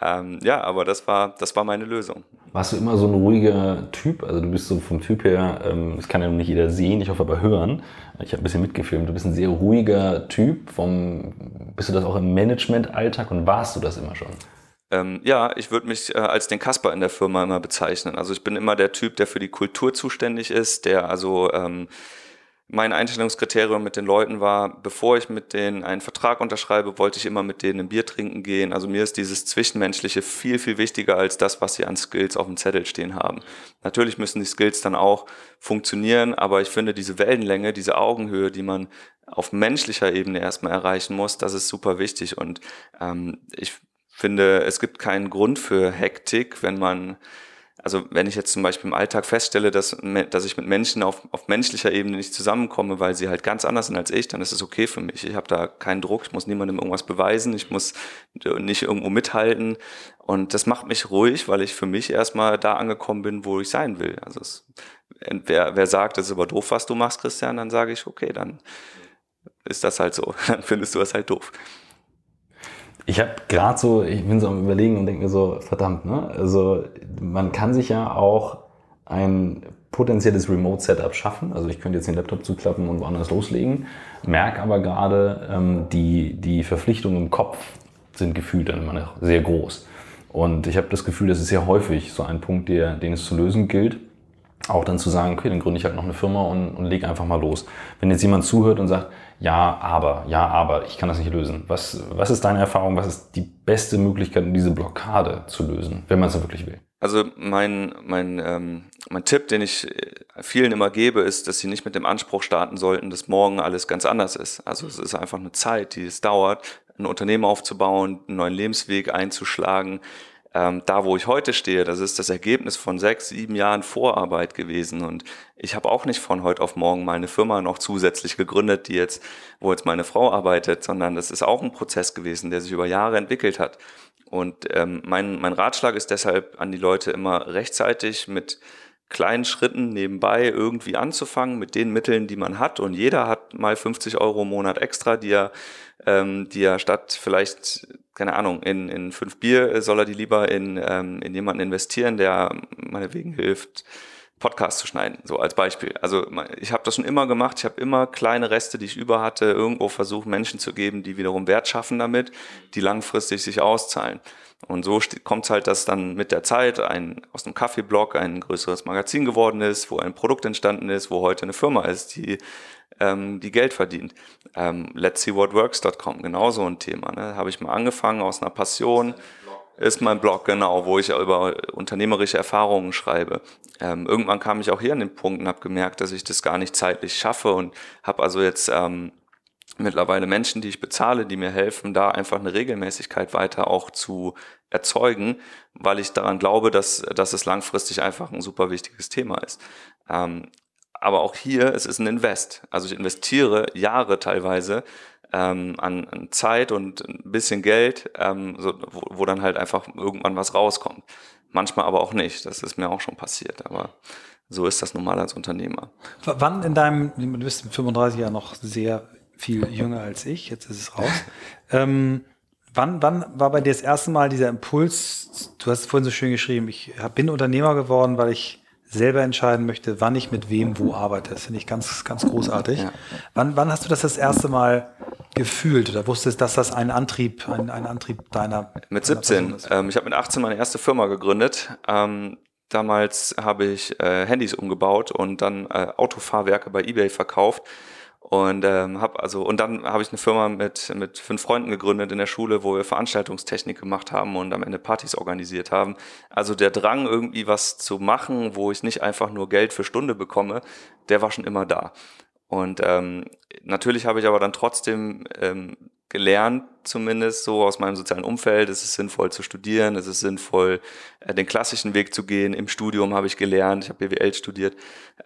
Ähm, ja, aber das war, das war meine Lösung. Warst du immer so ein ruhiger Typ? Also du bist so vom Typ her, ähm, das kann ja nicht jeder sehen, ich hoffe aber hören. Ich habe ein bisschen mitgefilmt. Du bist ein sehr ruhiger Typ. Vom, bist du das auch im Management-Alltag und warst du das immer schon? Ähm, ja, ich würde mich äh, als den Kasper in der Firma immer bezeichnen. Also ich bin immer der Typ, der für die Kultur zuständig ist, der also ähm, mein Einstellungskriterium mit den Leuten war, bevor ich mit denen einen Vertrag unterschreibe, wollte ich immer mit denen ein Bier trinken gehen. Also mir ist dieses Zwischenmenschliche viel, viel wichtiger als das, was sie an Skills auf dem Zettel stehen haben. Natürlich müssen die Skills dann auch funktionieren, aber ich finde diese Wellenlänge, diese Augenhöhe, die man auf menschlicher Ebene erstmal erreichen muss, das ist super wichtig. Und ähm, ich finde, es gibt keinen Grund für Hektik, wenn man also wenn ich jetzt zum Beispiel im Alltag feststelle, dass, dass ich mit Menschen auf, auf menschlicher Ebene nicht zusammenkomme, weil sie halt ganz anders sind als ich, dann ist es okay für mich. Ich habe da keinen Druck, ich muss niemandem irgendwas beweisen, ich muss nicht irgendwo mithalten. Und das macht mich ruhig, weil ich für mich erstmal da angekommen bin, wo ich sein will. Also es, wer, wer sagt, das ist aber doof, was du machst, Christian, dann sage ich, okay, dann ist das halt so. Dann findest du es halt doof. Ich habe gerade so, ich bin so am überlegen und denke mir so, verdammt, ne? Also man kann sich ja auch ein potenzielles Remote-Setup schaffen. Also ich könnte jetzt den Laptop zuklappen und woanders loslegen, merke aber gerade, ähm, die, die Verpflichtungen im Kopf sind gefühlt dann immer noch sehr groß. Und ich habe das Gefühl, das ist ja häufig so ein Punkt, der, den es zu lösen gilt. Auch dann zu sagen, okay, dann gründe ich halt noch eine Firma und, und lege einfach mal los. Wenn jetzt jemand zuhört und sagt, ja, aber, ja, aber, ich kann das nicht lösen. Was, was ist deine Erfahrung? Was ist die beste Möglichkeit, um diese Blockade zu lösen, wenn man es wirklich will? Also mein, mein, ähm, mein Tipp, den ich äh, vielen immer gebe, ist, dass sie nicht mit dem Anspruch starten sollten, dass morgen alles ganz anders ist. Also es ist einfach eine Zeit, die es dauert, ein Unternehmen aufzubauen, einen neuen Lebensweg einzuschlagen ähm, da, wo ich heute stehe, das ist das Ergebnis von sechs, sieben Jahren Vorarbeit gewesen. Und ich habe auch nicht von heute auf morgen meine Firma noch zusätzlich gegründet, die jetzt, wo jetzt meine Frau arbeitet, sondern das ist auch ein Prozess gewesen, der sich über Jahre entwickelt hat. Und ähm, mein, mein Ratschlag ist deshalb an die Leute immer rechtzeitig mit kleinen Schritten nebenbei irgendwie anzufangen mit den Mitteln, die man hat. Und jeder hat mal 50 Euro im Monat extra, die er, ähm, die er statt vielleicht keine Ahnung, in, in fünf Bier äh, soll er die lieber in, ähm, in jemanden investieren, der meinetwegen hilft, Podcast zu schneiden, so als Beispiel. Also ich habe das schon immer gemacht, ich habe immer kleine Reste, die ich über hatte, irgendwo versucht, Menschen zu geben, die wiederum Wert schaffen damit, die langfristig sich auszahlen. Und so kommt es halt, dass dann mit der Zeit ein, aus einem Kaffeeblog ein größeres Magazin geworden ist, wo ein Produkt entstanden ist, wo heute eine Firma ist, die ähm, die Geld verdient. Ähm, let's see what works.com, genauso ein Thema. Ne? Habe ich mal angefangen aus einer Passion. Ist mein Blog, genau, wo ich über unternehmerische Erfahrungen schreibe. Ähm, irgendwann kam ich auch hier an den Punkt und habe gemerkt, dass ich das gar nicht zeitlich schaffe und habe also jetzt ähm, mittlerweile Menschen, die ich bezahle, die mir helfen, da einfach eine Regelmäßigkeit weiter auch zu erzeugen, weil ich daran glaube, dass, dass es langfristig einfach ein super wichtiges Thema ist. Ähm, aber auch hier, es ist ein Invest. Also ich investiere Jahre teilweise ähm, an, an, Zeit und ein bisschen Geld, ähm, so, wo, wo dann halt einfach irgendwann was rauskommt. Manchmal aber auch nicht. Das ist mir auch schon passiert. Aber so ist das normal als Unternehmer. Wann in deinem, du bist mit 35 Jahren noch sehr viel jünger als ich, jetzt ist es raus. ähm, wann, wann war bei dir das erste Mal dieser Impuls, du hast vorhin so schön geschrieben, ich bin Unternehmer geworden, weil ich selber entscheiden möchte, wann ich mit wem wo arbeite. Das finde ich ganz, ganz großartig. Ja. Wann, wann hast du das das erste Mal gefühlt oder wusstest, dass das ein Antrieb, ein, ein Antrieb deiner? Mit 17. Ähm, ich habe mit 18 meine erste Firma gegründet. Ähm, damals habe ich äh, Handys umgebaut und dann äh, Autofahrwerke bei eBay verkauft und ähm, habe also und dann habe ich eine Firma mit mit fünf Freunden gegründet in der Schule, wo wir Veranstaltungstechnik gemacht haben und am Ende Partys organisiert haben. Also der Drang irgendwie was zu machen, wo ich nicht einfach nur Geld für Stunde bekomme, der war schon immer da. Und ähm, natürlich habe ich aber dann trotzdem ähm, gelernt, zumindest so aus meinem sozialen Umfeld. Es ist sinnvoll zu studieren, es ist sinnvoll, äh, den klassischen Weg zu gehen. Im Studium habe ich gelernt, ich habe BWL studiert,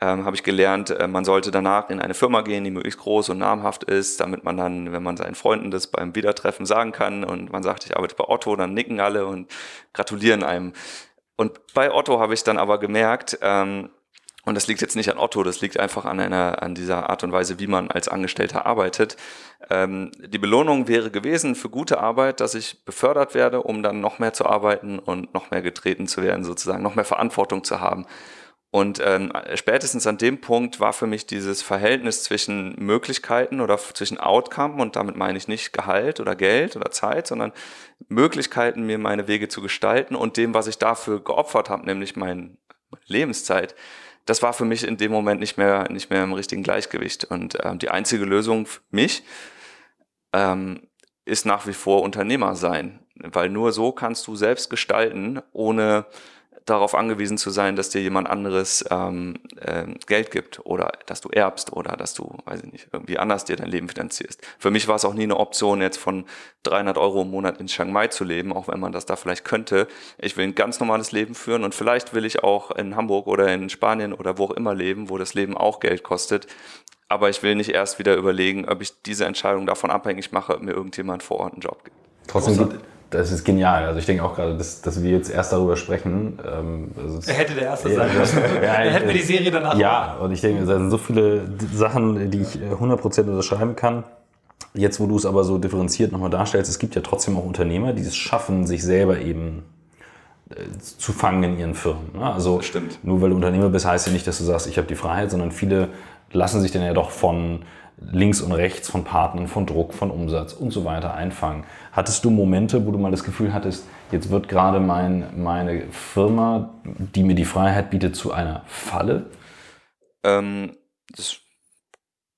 ähm, habe ich gelernt, äh, man sollte danach in eine Firma gehen, die möglichst groß und namhaft ist, damit man dann, wenn man seinen Freunden das beim Wiedertreffen sagen kann und man sagt, ich arbeite bei Otto, dann nicken alle und gratulieren einem. Und bei Otto habe ich dann aber gemerkt, ähm, und das liegt jetzt nicht an Otto, das liegt einfach an einer, an dieser Art und Weise, wie man als Angestellter arbeitet. Ähm, die Belohnung wäre gewesen für gute Arbeit, dass ich befördert werde, um dann noch mehr zu arbeiten und noch mehr getreten zu werden, sozusagen, noch mehr Verantwortung zu haben. Und ähm, spätestens an dem Punkt war für mich dieses Verhältnis zwischen Möglichkeiten oder zwischen Outcome, und damit meine ich nicht Gehalt oder Geld oder Zeit, sondern Möglichkeiten, mir meine Wege zu gestalten und dem, was ich dafür geopfert habe, nämlich mein, meine Lebenszeit, das war für mich in dem Moment nicht mehr, nicht mehr im richtigen Gleichgewicht. Und ähm, die einzige Lösung für mich ähm, ist nach wie vor Unternehmer sein, weil nur so kannst du selbst gestalten, ohne darauf angewiesen zu sein, dass dir jemand anderes ähm, äh, Geld gibt oder dass du erbst oder dass du, weiß ich nicht, irgendwie anders dir dein Leben finanzierst. Für mich war es auch nie eine Option, jetzt von 300 Euro im Monat in Chiang Mai zu leben, auch wenn man das da vielleicht könnte. Ich will ein ganz normales Leben führen und vielleicht will ich auch in Hamburg oder in Spanien oder wo auch immer leben, wo das Leben auch Geld kostet. Aber ich will nicht erst wieder überlegen, ob ich diese Entscheidung davon abhängig mache, ob mir irgendjemand vor Ort einen Job gibt. Trotzdem, das ist genial. Also ich denke auch gerade, dass, dass wir jetzt erst darüber sprechen. Ähm, er hätte der Erste sein müssen. Ja, er hätte mir die Serie danach. Ja, und ich denke, es sind so viele Sachen, die ich 100% äh, unterschreiben kann. Jetzt, wo du es aber so differenziert nochmal darstellst, es gibt ja trotzdem auch Unternehmer, die es schaffen, sich selber eben äh, zu fangen in ihren Firmen. Ne? Also nur weil du Unternehmer bist, heißt ja nicht, dass du sagst, ich habe die Freiheit, sondern viele lassen sich dann ja doch von links und rechts von Partnern, von Druck, von Umsatz und so weiter einfangen. Hattest du Momente, wo du mal das Gefühl hattest, jetzt wird gerade mein, meine Firma, die mir die Freiheit bietet, zu einer Falle? Ähm, das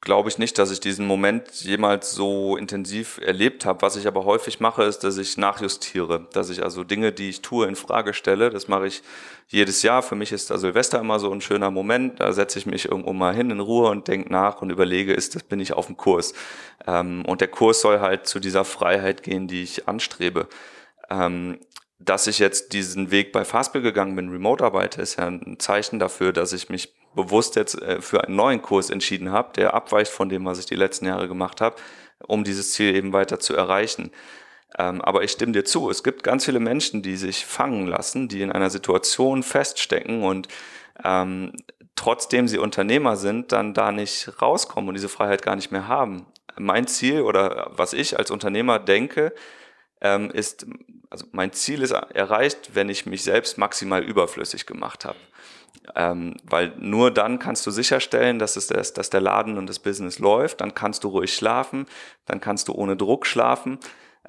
glaube ich nicht, dass ich diesen Moment jemals so intensiv erlebt habe. Was ich aber häufig mache, ist, dass ich nachjustiere, dass ich also Dinge, die ich tue, in Frage stelle. Das mache ich jedes Jahr. Für mich ist da Silvester immer so ein schöner Moment. Da setze ich mich irgendwo mal hin in Ruhe und denke nach und überlege, ist das bin ich auf dem Kurs? Ähm, und der Kurs soll halt zu dieser Freiheit gehen, die ich anstrebe. Ähm, dass ich jetzt diesen Weg bei Fastbill gegangen bin, Remote arbeite, ist ja ein Zeichen dafür, dass ich mich bewusst jetzt äh, für einen neuen Kurs entschieden habe, der abweicht von dem, was ich die letzten Jahre gemacht habe, um dieses Ziel eben weiter zu erreichen. Ähm, aber ich stimme dir zu, es gibt ganz viele Menschen, die sich fangen lassen, die in einer Situation feststecken und ähm, trotzdem sie Unternehmer sind, dann da nicht rauskommen und diese Freiheit gar nicht mehr haben. Mein Ziel oder was ich als Unternehmer denke, ähm, ist, also mein Ziel ist erreicht, wenn ich mich selbst maximal überflüssig gemacht habe. Ähm, weil nur dann kannst du sicherstellen, dass, es das, dass der Laden und das Business läuft. Dann kannst du ruhig schlafen, dann kannst du ohne Druck schlafen.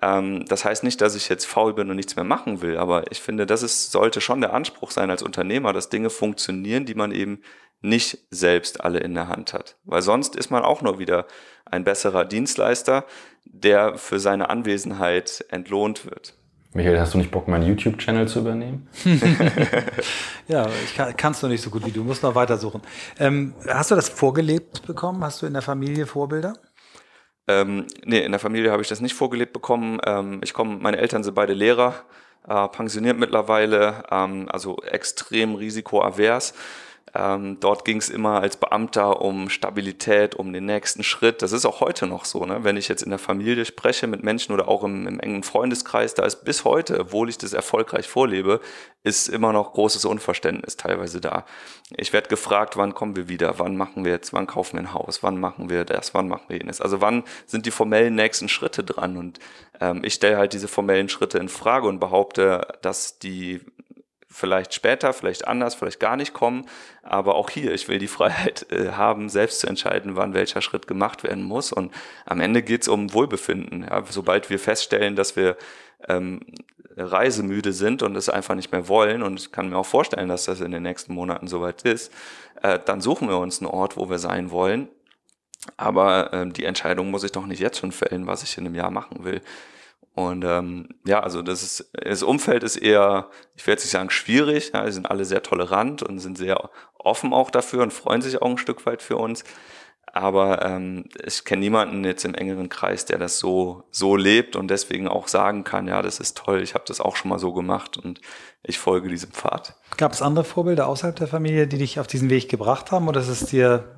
Ähm, das heißt nicht, dass ich jetzt faul bin und nichts mehr machen will, aber ich finde, das ist, sollte schon der Anspruch sein als Unternehmer, dass Dinge funktionieren, die man eben nicht selbst alle in der Hand hat. Weil sonst ist man auch nur wieder ein besserer Dienstleister, der für seine Anwesenheit entlohnt wird. Michael, hast du nicht Bock, meinen YouTube-Channel zu übernehmen? ja, ich kann, kannst du nicht so gut wie du, musst noch weitersuchen. Ähm, hast du das vorgelebt bekommen? Hast du in der Familie Vorbilder? Ähm, nee, in der Familie habe ich das nicht vorgelebt bekommen. Ähm, ich komme, meine Eltern sind beide Lehrer, äh, pensioniert mittlerweile, ähm, also extrem risikoavers. Ähm, dort ging es immer als Beamter um Stabilität, um den nächsten Schritt. Das ist auch heute noch so. Ne? Wenn ich jetzt in der Familie spreche mit Menschen oder auch im, im engen Freundeskreis, da ist bis heute, obwohl ich das erfolgreich vorlebe, ist immer noch großes Unverständnis teilweise da. Ich werde gefragt, wann kommen wir wieder, wann machen wir jetzt, wann kaufen wir ein Haus, wann machen wir das, wann machen wir jenes. Also wann sind die formellen nächsten Schritte dran? Und ähm, ich stelle halt diese formellen Schritte in Frage und behaupte, dass die vielleicht später, vielleicht anders, vielleicht gar nicht kommen. Aber auch hier, ich will die Freiheit äh, haben, selbst zu entscheiden, wann welcher Schritt gemacht werden muss. Und am Ende geht es um Wohlbefinden. Ja, sobald wir feststellen, dass wir ähm, reisemüde sind und es einfach nicht mehr wollen, und ich kann mir auch vorstellen, dass das in den nächsten Monaten soweit ist, äh, dann suchen wir uns einen Ort, wo wir sein wollen. Aber äh, die Entscheidung muss ich doch nicht jetzt schon fällen, was ich in einem Jahr machen will. Und ähm, ja, also das ist das Umfeld ist eher, ich werde jetzt nicht sagen schwierig, ja, die sind alle sehr tolerant und sind sehr offen auch dafür und freuen sich auch ein Stück weit für uns. Aber ähm, ich kenne niemanden jetzt im engeren Kreis, der das so so lebt und deswegen auch sagen kann, ja, das ist toll, ich habe das auch schon mal so gemacht und ich folge diesem Pfad. Gab es andere Vorbilder außerhalb der Familie, die dich auf diesen Weg gebracht haben, oder ist es dir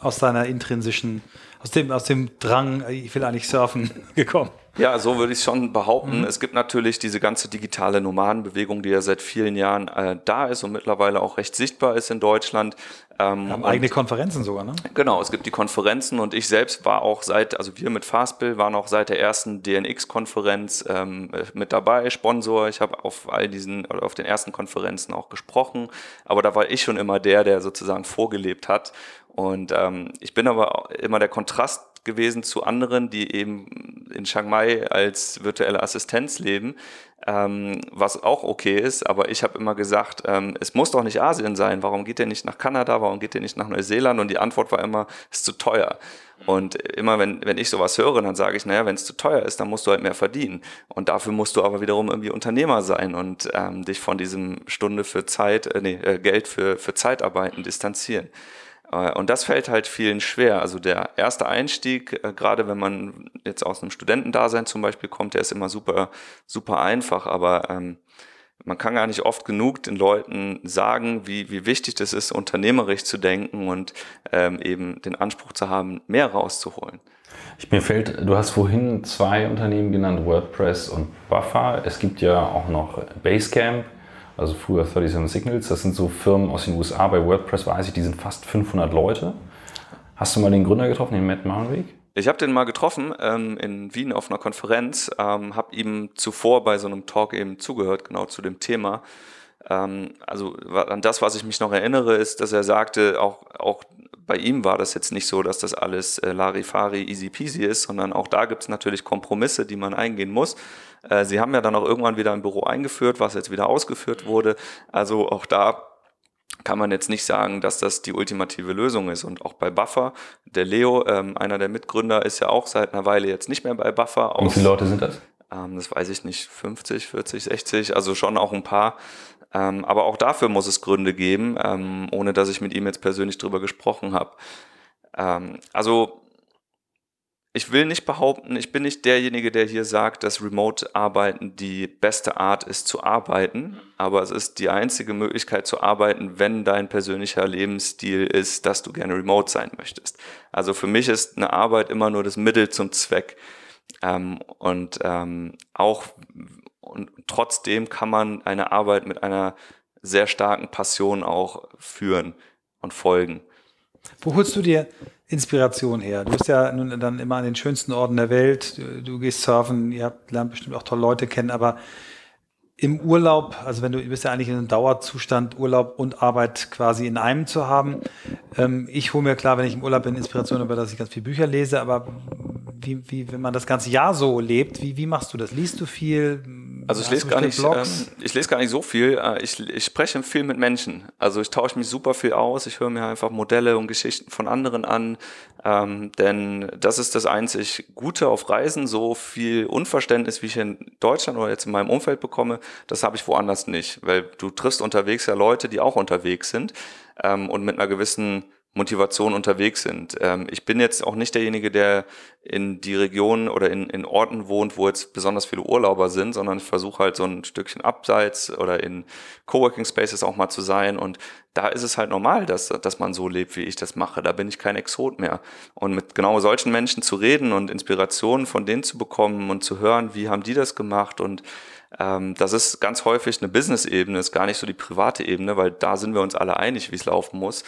aus deiner intrinsischen, aus dem aus dem Drang, ich will eigentlich surfen, gekommen? Ja, so würde ich schon behaupten. Mhm. Es gibt natürlich diese ganze digitale Nomadenbewegung, die ja seit vielen Jahren äh, da ist und mittlerweile auch recht sichtbar ist in Deutschland. Ähm, haben eigene Konferenzen sogar, ne? Genau, es gibt die Konferenzen und ich selbst war auch seit, also wir mit Fastbill waren auch seit der ersten DNX-Konferenz ähm, mit dabei, Sponsor. Ich habe auf all diesen oder auf den ersten Konferenzen auch gesprochen, aber da war ich schon immer der, der sozusagen vorgelebt hat. Und ähm, ich bin aber immer der Kontrast gewesen zu anderen, die eben in Chiang Mai als virtuelle Assistenz leben, ähm, was auch okay ist. Aber ich habe immer gesagt, ähm, es muss doch nicht Asien sein. Warum geht ihr nicht nach Kanada? Warum geht ihr nicht nach Neuseeland? Und die Antwort war immer, es ist zu teuer. Und immer wenn, wenn ich sowas höre, dann sage ich, naja, wenn es zu teuer ist, dann musst du halt mehr verdienen. Und dafür musst du aber wiederum irgendwie Unternehmer sein und ähm, dich von diesem Stunde für Zeit, äh, nee, äh, Geld für, für Zeitarbeiten distanzieren. Äh, und das fällt halt vielen schwer. Also der erste Einstieg, äh, gerade wenn man jetzt aus einem Studentendasein zum Beispiel kommt, der ist immer super, super einfach, aber ähm, man kann gar nicht oft genug den Leuten sagen, wie, wie wichtig das ist, unternehmerisch zu denken und ähm, eben den Anspruch zu haben, mehr rauszuholen. Ich, mir fällt, du hast vorhin zwei Unternehmen genannt, WordPress und Buffer. Es gibt ja auch noch Basecamp also früher 37 Signals. Das sind so Firmen aus den USA. Bei WordPress weiß ich, die sind fast 500 Leute. Hast du mal den Gründer getroffen, den Matt Marenweg? Ich habe den mal getroffen ähm, in Wien auf einer Konferenz, ähm, habe ihm zuvor bei so einem Talk eben zugehört, genau zu dem Thema. Ähm, also an das, was ich mich noch erinnere, ist, dass er sagte, auch, auch bei ihm war das jetzt nicht so, dass das alles äh, Larifari, easy peasy ist, sondern auch da gibt es natürlich Kompromisse, die man eingehen muss. Äh, sie haben ja dann auch irgendwann wieder ein Büro eingeführt, was jetzt wieder ausgeführt wurde. Also auch da kann man jetzt nicht sagen, dass das die ultimative Lösung ist. Und auch bei Buffer, der Leo, ähm, einer der Mitgründer, ist ja auch seit einer Weile jetzt nicht mehr bei Buffer. Wie viele Leute sind das? Ähm, das weiß ich nicht, 50, 40, 60, also schon auch ein paar. Ähm, aber auch dafür muss es Gründe geben, ähm, ohne dass ich mit ihm jetzt persönlich drüber gesprochen habe. Ähm, also ich will nicht behaupten, ich bin nicht derjenige, der hier sagt, dass Remote-Arbeiten die beste Art ist zu arbeiten, aber es ist die einzige Möglichkeit zu arbeiten, wenn dein persönlicher Lebensstil ist, dass du gerne remote sein möchtest. Also für mich ist eine Arbeit immer nur das Mittel zum Zweck. Ähm, und ähm, auch und trotzdem kann man eine Arbeit mit einer sehr starken Passion auch führen und folgen. Wo holst du dir Inspiration her? Du bist ja nun dann immer an den schönsten Orten der Welt. Du, du gehst surfen, ihr habt, lernt bestimmt auch tolle Leute kennen, aber im Urlaub, also wenn du, du bist ja eigentlich in einem Dauerzustand, Urlaub und Arbeit quasi in einem zu haben. Ähm, ich hole mir klar, wenn ich im Urlaub bin, Inspiration über, dass ich ganz viele Bücher lese, aber wie, wie, wenn man das ganze Jahr so lebt, wie, wie machst du das? Liest du viel? Also ich lese gar nicht, ähm, ich lese gar nicht so viel. Äh, ich, ich spreche viel mit Menschen. Also ich tausche mich super viel aus. Ich höre mir einfach Modelle und Geschichten von anderen an. Ähm, denn das ist das einzig Gute auf Reisen. So viel Unverständnis, wie ich in Deutschland oder jetzt in meinem Umfeld bekomme, das habe ich woanders nicht. Weil du triffst unterwegs ja Leute, die auch unterwegs sind ähm, und mit einer gewissen Motivation unterwegs sind. Ähm, ich bin jetzt auch nicht derjenige, der in die Region oder in, in Orten wohnt, wo jetzt besonders viele Urlauber sind, sondern ich versuche halt so ein Stückchen abseits oder in Coworking Spaces auch mal zu sein. Und da ist es halt normal, dass, dass man so lebt, wie ich das mache. Da bin ich kein Exot mehr. Und mit genau solchen Menschen zu reden und Inspirationen von denen zu bekommen und zu hören, wie haben die das gemacht und ähm, das ist ganz häufig eine Business-Ebene, ist gar nicht so die private Ebene, weil da sind wir uns alle einig, wie es laufen muss.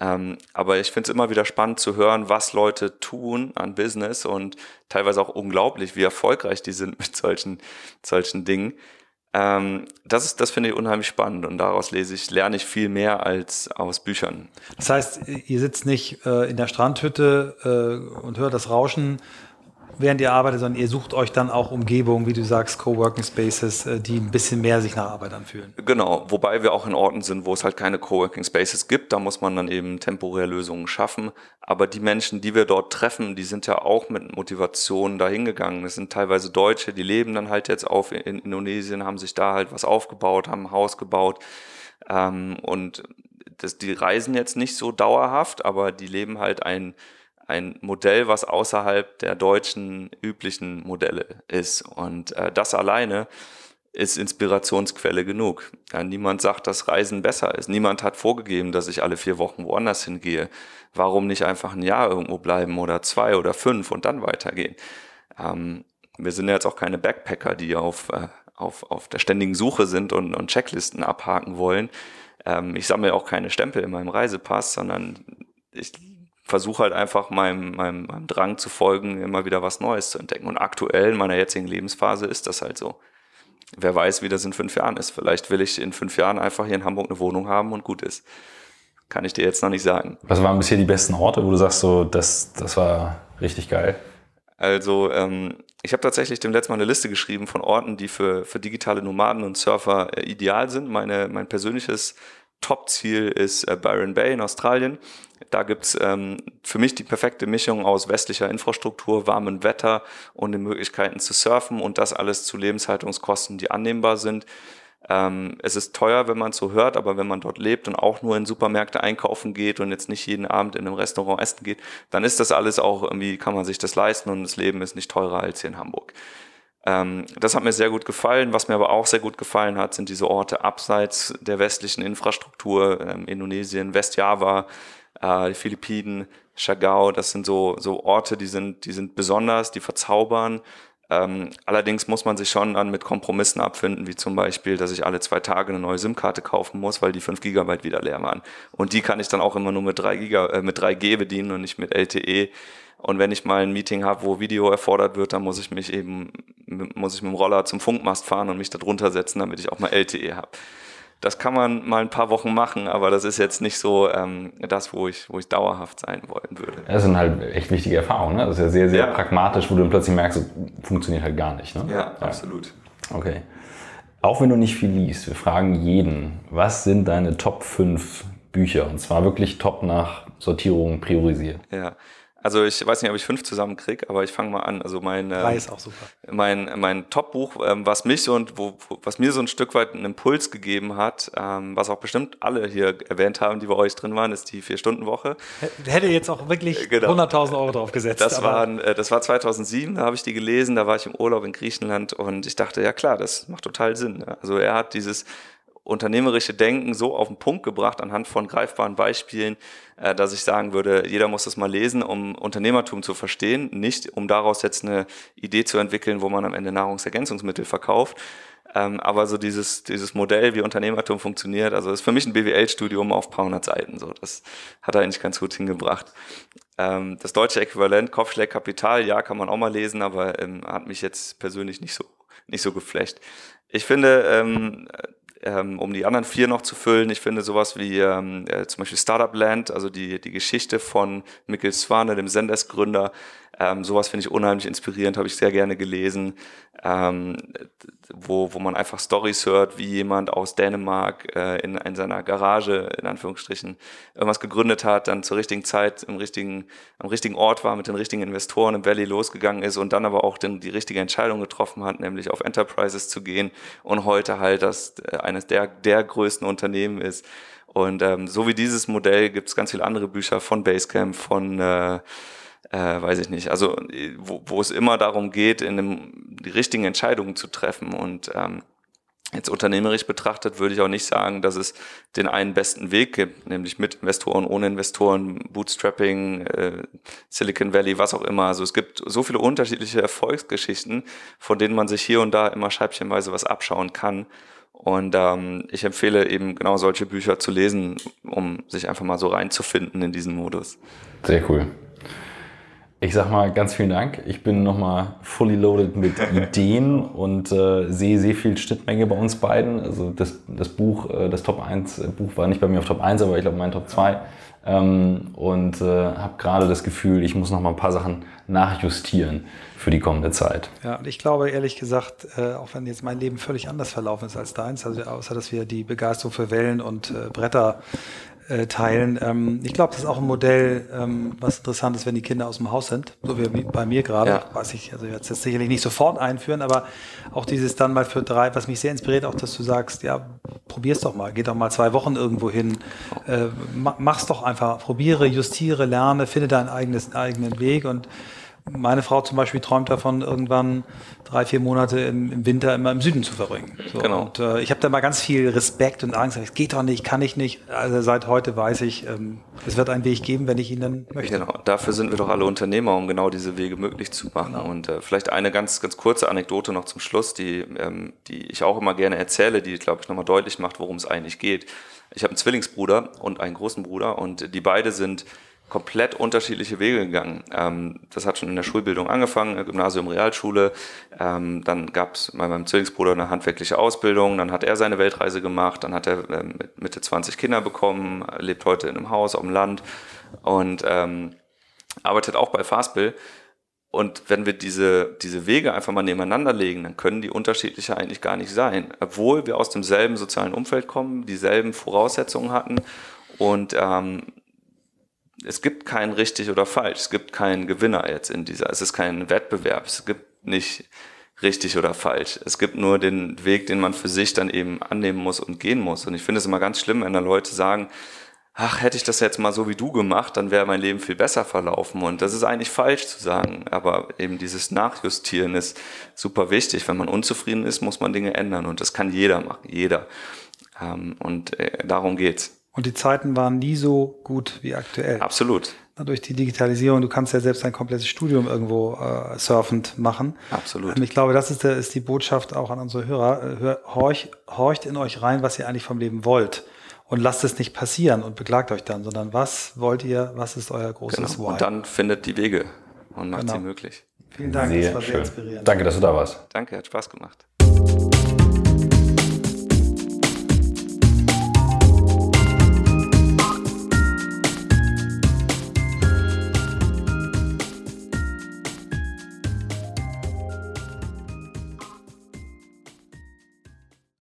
Ähm, aber ich finde es immer wieder spannend zu hören, was Leute tun an Business und teilweise auch unglaublich, wie erfolgreich die sind mit solchen, solchen Dingen. Ähm, das ist, das finde ich unheimlich spannend und daraus lese ich, lerne ich viel mehr als aus Büchern. Das heißt, ihr sitzt nicht äh, in der Strandhütte äh, und hört das Rauschen während ihr arbeitet, sondern ihr sucht euch dann auch Umgebungen, wie du sagst, Coworking Spaces, äh, die ein bisschen mehr sich nach Arbeit anfühlen. Genau, wobei wir auch in Orten sind, wo es halt keine Coworking Spaces gibt. Da muss man dann eben temporär Lösungen schaffen. Aber die Menschen, die wir dort treffen, die sind ja auch mit Motivation dahingegangen. Es sind teilweise Deutsche, die leben dann halt jetzt auf in Indonesien, haben sich da halt was aufgebaut, haben ein Haus gebaut. Ähm, und das, die reisen jetzt nicht so dauerhaft, aber die leben halt ein ein Modell, was außerhalb der deutschen üblichen Modelle ist. Und äh, das alleine ist Inspirationsquelle genug. Ja, niemand sagt, dass Reisen besser ist. Niemand hat vorgegeben, dass ich alle vier Wochen woanders hingehe. Warum nicht einfach ein Jahr irgendwo bleiben oder zwei oder fünf und dann weitergehen? Ähm, wir sind ja jetzt auch keine Backpacker, die auf, äh, auf, auf der ständigen Suche sind und, und Checklisten abhaken wollen. Ähm, ich sammle auch keine Stempel in meinem Reisepass, sondern ich versuche halt einfach meinem, meinem, meinem Drang zu folgen, immer wieder was Neues zu entdecken. Und aktuell in meiner jetzigen Lebensphase ist das halt so. Wer weiß, wie das in fünf Jahren ist. Vielleicht will ich in fünf Jahren einfach hier in Hamburg eine Wohnung haben und gut ist. Kann ich dir jetzt noch nicht sagen. Was waren bisher die besten Orte, wo du sagst, so, das, das war richtig geil? Also ähm, ich habe tatsächlich dem letzten Mal eine Liste geschrieben von Orten, die für, für digitale Nomaden und Surfer äh, ideal sind. Meine, mein persönliches Top-Ziel ist äh, Byron Bay in Australien. Da gibt's ähm, für mich die perfekte Mischung aus westlicher Infrastruktur, warmem Wetter und den Möglichkeiten zu surfen und das alles zu Lebenshaltungskosten, die annehmbar sind. Ähm, es ist teuer, wenn man es so hört, aber wenn man dort lebt und auch nur in Supermärkte einkaufen geht und jetzt nicht jeden Abend in einem Restaurant essen geht, dann ist das alles auch irgendwie, kann man sich das leisten und das Leben ist nicht teurer als hier in Hamburg. Ähm, das hat mir sehr gut gefallen. Was mir aber auch sehr gut gefallen hat, sind diese Orte abseits der westlichen Infrastruktur, ähm, Indonesien, Westjava, äh, die Philippinen, Chagau. Das sind so, so Orte, die sind, die sind besonders, die verzaubern. Ähm, allerdings muss man sich schon dann mit Kompromissen abfinden, wie zum Beispiel, dass ich alle zwei Tage eine neue SIM-Karte kaufen muss, weil die 5 Gigabyte wieder leer waren. Und die kann ich dann auch immer nur mit 3, Giga, äh, mit 3G bedienen und nicht mit LTE. Und wenn ich mal ein Meeting habe, wo Video erfordert wird, dann muss ich mich eben, muss ich mit dem Roller zum Funkmast fahren und mich da drunter setzen, damit ich auch mal LTE habe. Das kann man mal ein paar Wochen machen, aber das ist jetzt nicht so ähm, das, wo ich, wo ich dauerhaft sein wollen würde. Das sind halt echt wichtige Erfahrungen. Ne? Das ist ja sehr, sehr ja. pragmatisch, wo du dann plötzlich merkst, funktioniert halt gar nicht. Ne? Ja, ja, absolut. Okay. Auch wenn du nicht viel liest, wir fragen jeden, was sind deine Top 5 Bücher? Und zwar wirklich top nach Sortierung priorisiert. Ja, also ich weiß nicht, ob ich fünf zusammenkriege, aber ich fange mal an. Also mein, ähm, ist auch super. mein, mein Top-Buch, ähm, was mich so und wo, was mir so ein Stück weit einen Impuls gegeben hat, ähm, was auch bestimmt alle hier erwähnt haben, die bei euch drin waren, ist die Vier-Stunden-Woche. Hätte jetzt auch wirklich genau. 100.000 Euro drauf gesetzt. Das, war, äh, das war 2007, da habe ich die gelesen, da war ich im Urlaub in Griechenland und ich dachte, ja klar, das macht total Sinn. Also er hat dieses unternehmerische Denken so auf den Punkt gebracht anhand von greifbaren Beispielen, dass ich sagen würde, jeder muss das mal lesen, um Unternehmertum zu verstehen, nicht um daraus jetzt eine Idee zu entwickeln, wo man am Ende Nahrungsergänzungsmittel verkauft. Ähm, aber so dieses, dieses Modell, wie Unternehmertum funktioniert, also ist für mich ein BWL-Studium auf paar hundert Seiten. So, das hat er eigentlich ganz gut hingebracht. Ähm, das deutsche Äquivalent, Kopfschläg Kapital, ja, kann man auch mal lesen, aber ähm, hat mich jetzt persönlich nicht so, nicht so geflecht. Ich finde, ähm, um die anderen vier noch zu füllen, ich finde sowas wie ähm, äh, zum Beispiel Startup Land, also die, die Geschichte von Mikkel Swane, dem Sendes-Gründer, ähm, sowas finde ich unheimlich inspirierend, habe ich sehr gerne gelesen, ähm, wo, wo man einfach Stories hört, wie jemand aus Dänemark äh, in, in seiner Garage, in Anführungsstrichen, irgendwas gegründet hat, dann zur richtigen Zeit im richtigen, am richtigen Ort war, mit den richtigen Investoren im Valley losgegangen ist und dann aber auch den, die richtige Entscheidung getroffen hat, nämlich auf Enterprises zu gehen und heute halt das äh, eines der, der größten Unternehmen ist. Und ähm, so wie dieses Modell gibt es ganz viele andere Bücher von Basecamp, von äh, äh, weiß ich nicht, also wo, wo es immer darum geht, in einem, die richtigen Entscheidungen zu treffen. Und ähm, jetzt unternehmerisch betrachtet würde ich auch nicht sagen, dass es den einen besten Weg gibt, nämlich mit Investoren, ohne Investoren, Bootstrapping, äh, Silicon Valley, was auch immer. Also es gibt so viele unterschiedliche Erfolgsgeschichten, von denen man sich hier und da immer scheibchenweise was abschauen kann. Und ähm, ich empfehle eben genau solche Bücher zu lesen, um sich einfach mal so reinzufinden in diesen Modus. Sehr cool. Ich sag mal ganz vielen Dank. Ich bin nochmal fully loaded mit Ideen und äh, sehe sehr viel Schnittmenge bei uns beiden. Also das, das Buch, äh, das Top 1 Buch war nicht bei mir auf Top 1, aber ich glaube mein Top 2. Ähm, und äh, habe gerade das Gefühl, ich muss noch mal ein paar Sachen nachjustieren für die kommende Zeit. Ja, und ich glaube ehrlich gesagt, äh, auch wenn jetzt mein Leben völlig anders verlaufen ist als deins, also außer dass wir die Begeisterung für Wellen und äh, Bretter äh, teilen. Ähm, ich glaube, das ist auch ein Modell, ähm, was interessant ist, wenn die Kinder aus dem Haus sind, so wie bei mir gerade. Ja. Weiß ich, also jetzt jetzt sicherlich nicht sofort einführen, aber auch dieses dann mal für drei, was mich sehr inspiriert, auch dass du sagst, ja, probier's doch mal, geh doch mal zwei Wochen irgendwo hin, äh, mach's doch einfach, probiere, justiere, lerne, finde deinen eigenes, eigenen Weg und meine Frau zum Beispiel träumt davon, irgendwann drei, vier Monate im, im Winter immer im Süden zu verbringen. So, genau. Und äh, ich habe da mal ganz viel Respekt und Angst. Es geht doch nicht, kann ich nicht. Also seit heute weiß ich, ähm, es wird einen Weg geben, wenn ich ihn dann möchte. Genau, dafür sind wir doch alle Unternehmer, um genau diese Wege möglich zu machen. Genau. Und äh, vielleicht eine ganz, ganz kurze Anekdote noch zum Schluss, die, ähm, die ich auch immer gerne erzähle, die, glaube ich, nochmal deutlich macht, worum es eigentlich geht. Ich habe einen Zwillingsbruder und einen großen Bruder und die beide sind komplett unterschiedliche Wege gegangen. Ähm, das hat schon in der Schulbildung angefangen, Gymnasium, Realschule. Ähm, dann gab es bei meinem Zwillingsbruder eine handwerkliche Ausbildung. Dann hat er seine Weltreise gemacht. Dann hat er ähm, mit Mitte 20 Kinder bekommen, lebt heute in einem Haus auf dem Land und ähm, arbeitet auch bei Fastbill. Und wenn wir diese, diese Wege einfach mal nebeneinander legen, dann können die unterschiedlicher eigentlich gar nicht sein. Obwohl wir aus demselben sozialen Umfeld kommen, dieselben Voraussetzungen hatten und ähm, es gibt kein richtig oder falsch. Es gibt keinen Gewinner jetzt in dieser. Es ist kein Wettbewerb. Es gibt nicht richtig oder falsch. Es gibt nur den Weg, den man für sich dann eben annehmen muss und gehen muss. Und ich finde es immer ganz schlimm, wenn da Leute sagen, ach, hätte ich das jetzt mal so wie du gemacht, dann wäre mein Leben viel besser verlaufen. Und das ist eigentlich falsch zu sagen. Aber eben dieses Nachjustieren ist super wichtig. Wenn man unzufrieden ist, muss man Dinge ändern. Und das kann jeder machen. Jeder. Ähm, und äh, darum geht's. Und die Zeiten waren nie so gut wie aktuell. Absolut. Durch die Digitalisierung, du kannst ja selbst ein komplettes Studium irgendwo äh, surfend machen. Absolut. Und ich glaube, das ist, der, ist die Botschaft auch an unsere Hörer. Äh, hör, horch, horcht in euch rein, was ihr eigentlich vom Leben wollt. Und lasst es nicht passieren und beklagt euch dann, sondern was wollt ihr, was ist euer großes genau. Why? Und dann findet die Wege und macht genau. sie möglich. Vielen Dank, sehr das war sehr schön. inspirierend. Danke, dass du da warst. Danke, hat Spaß gemacht.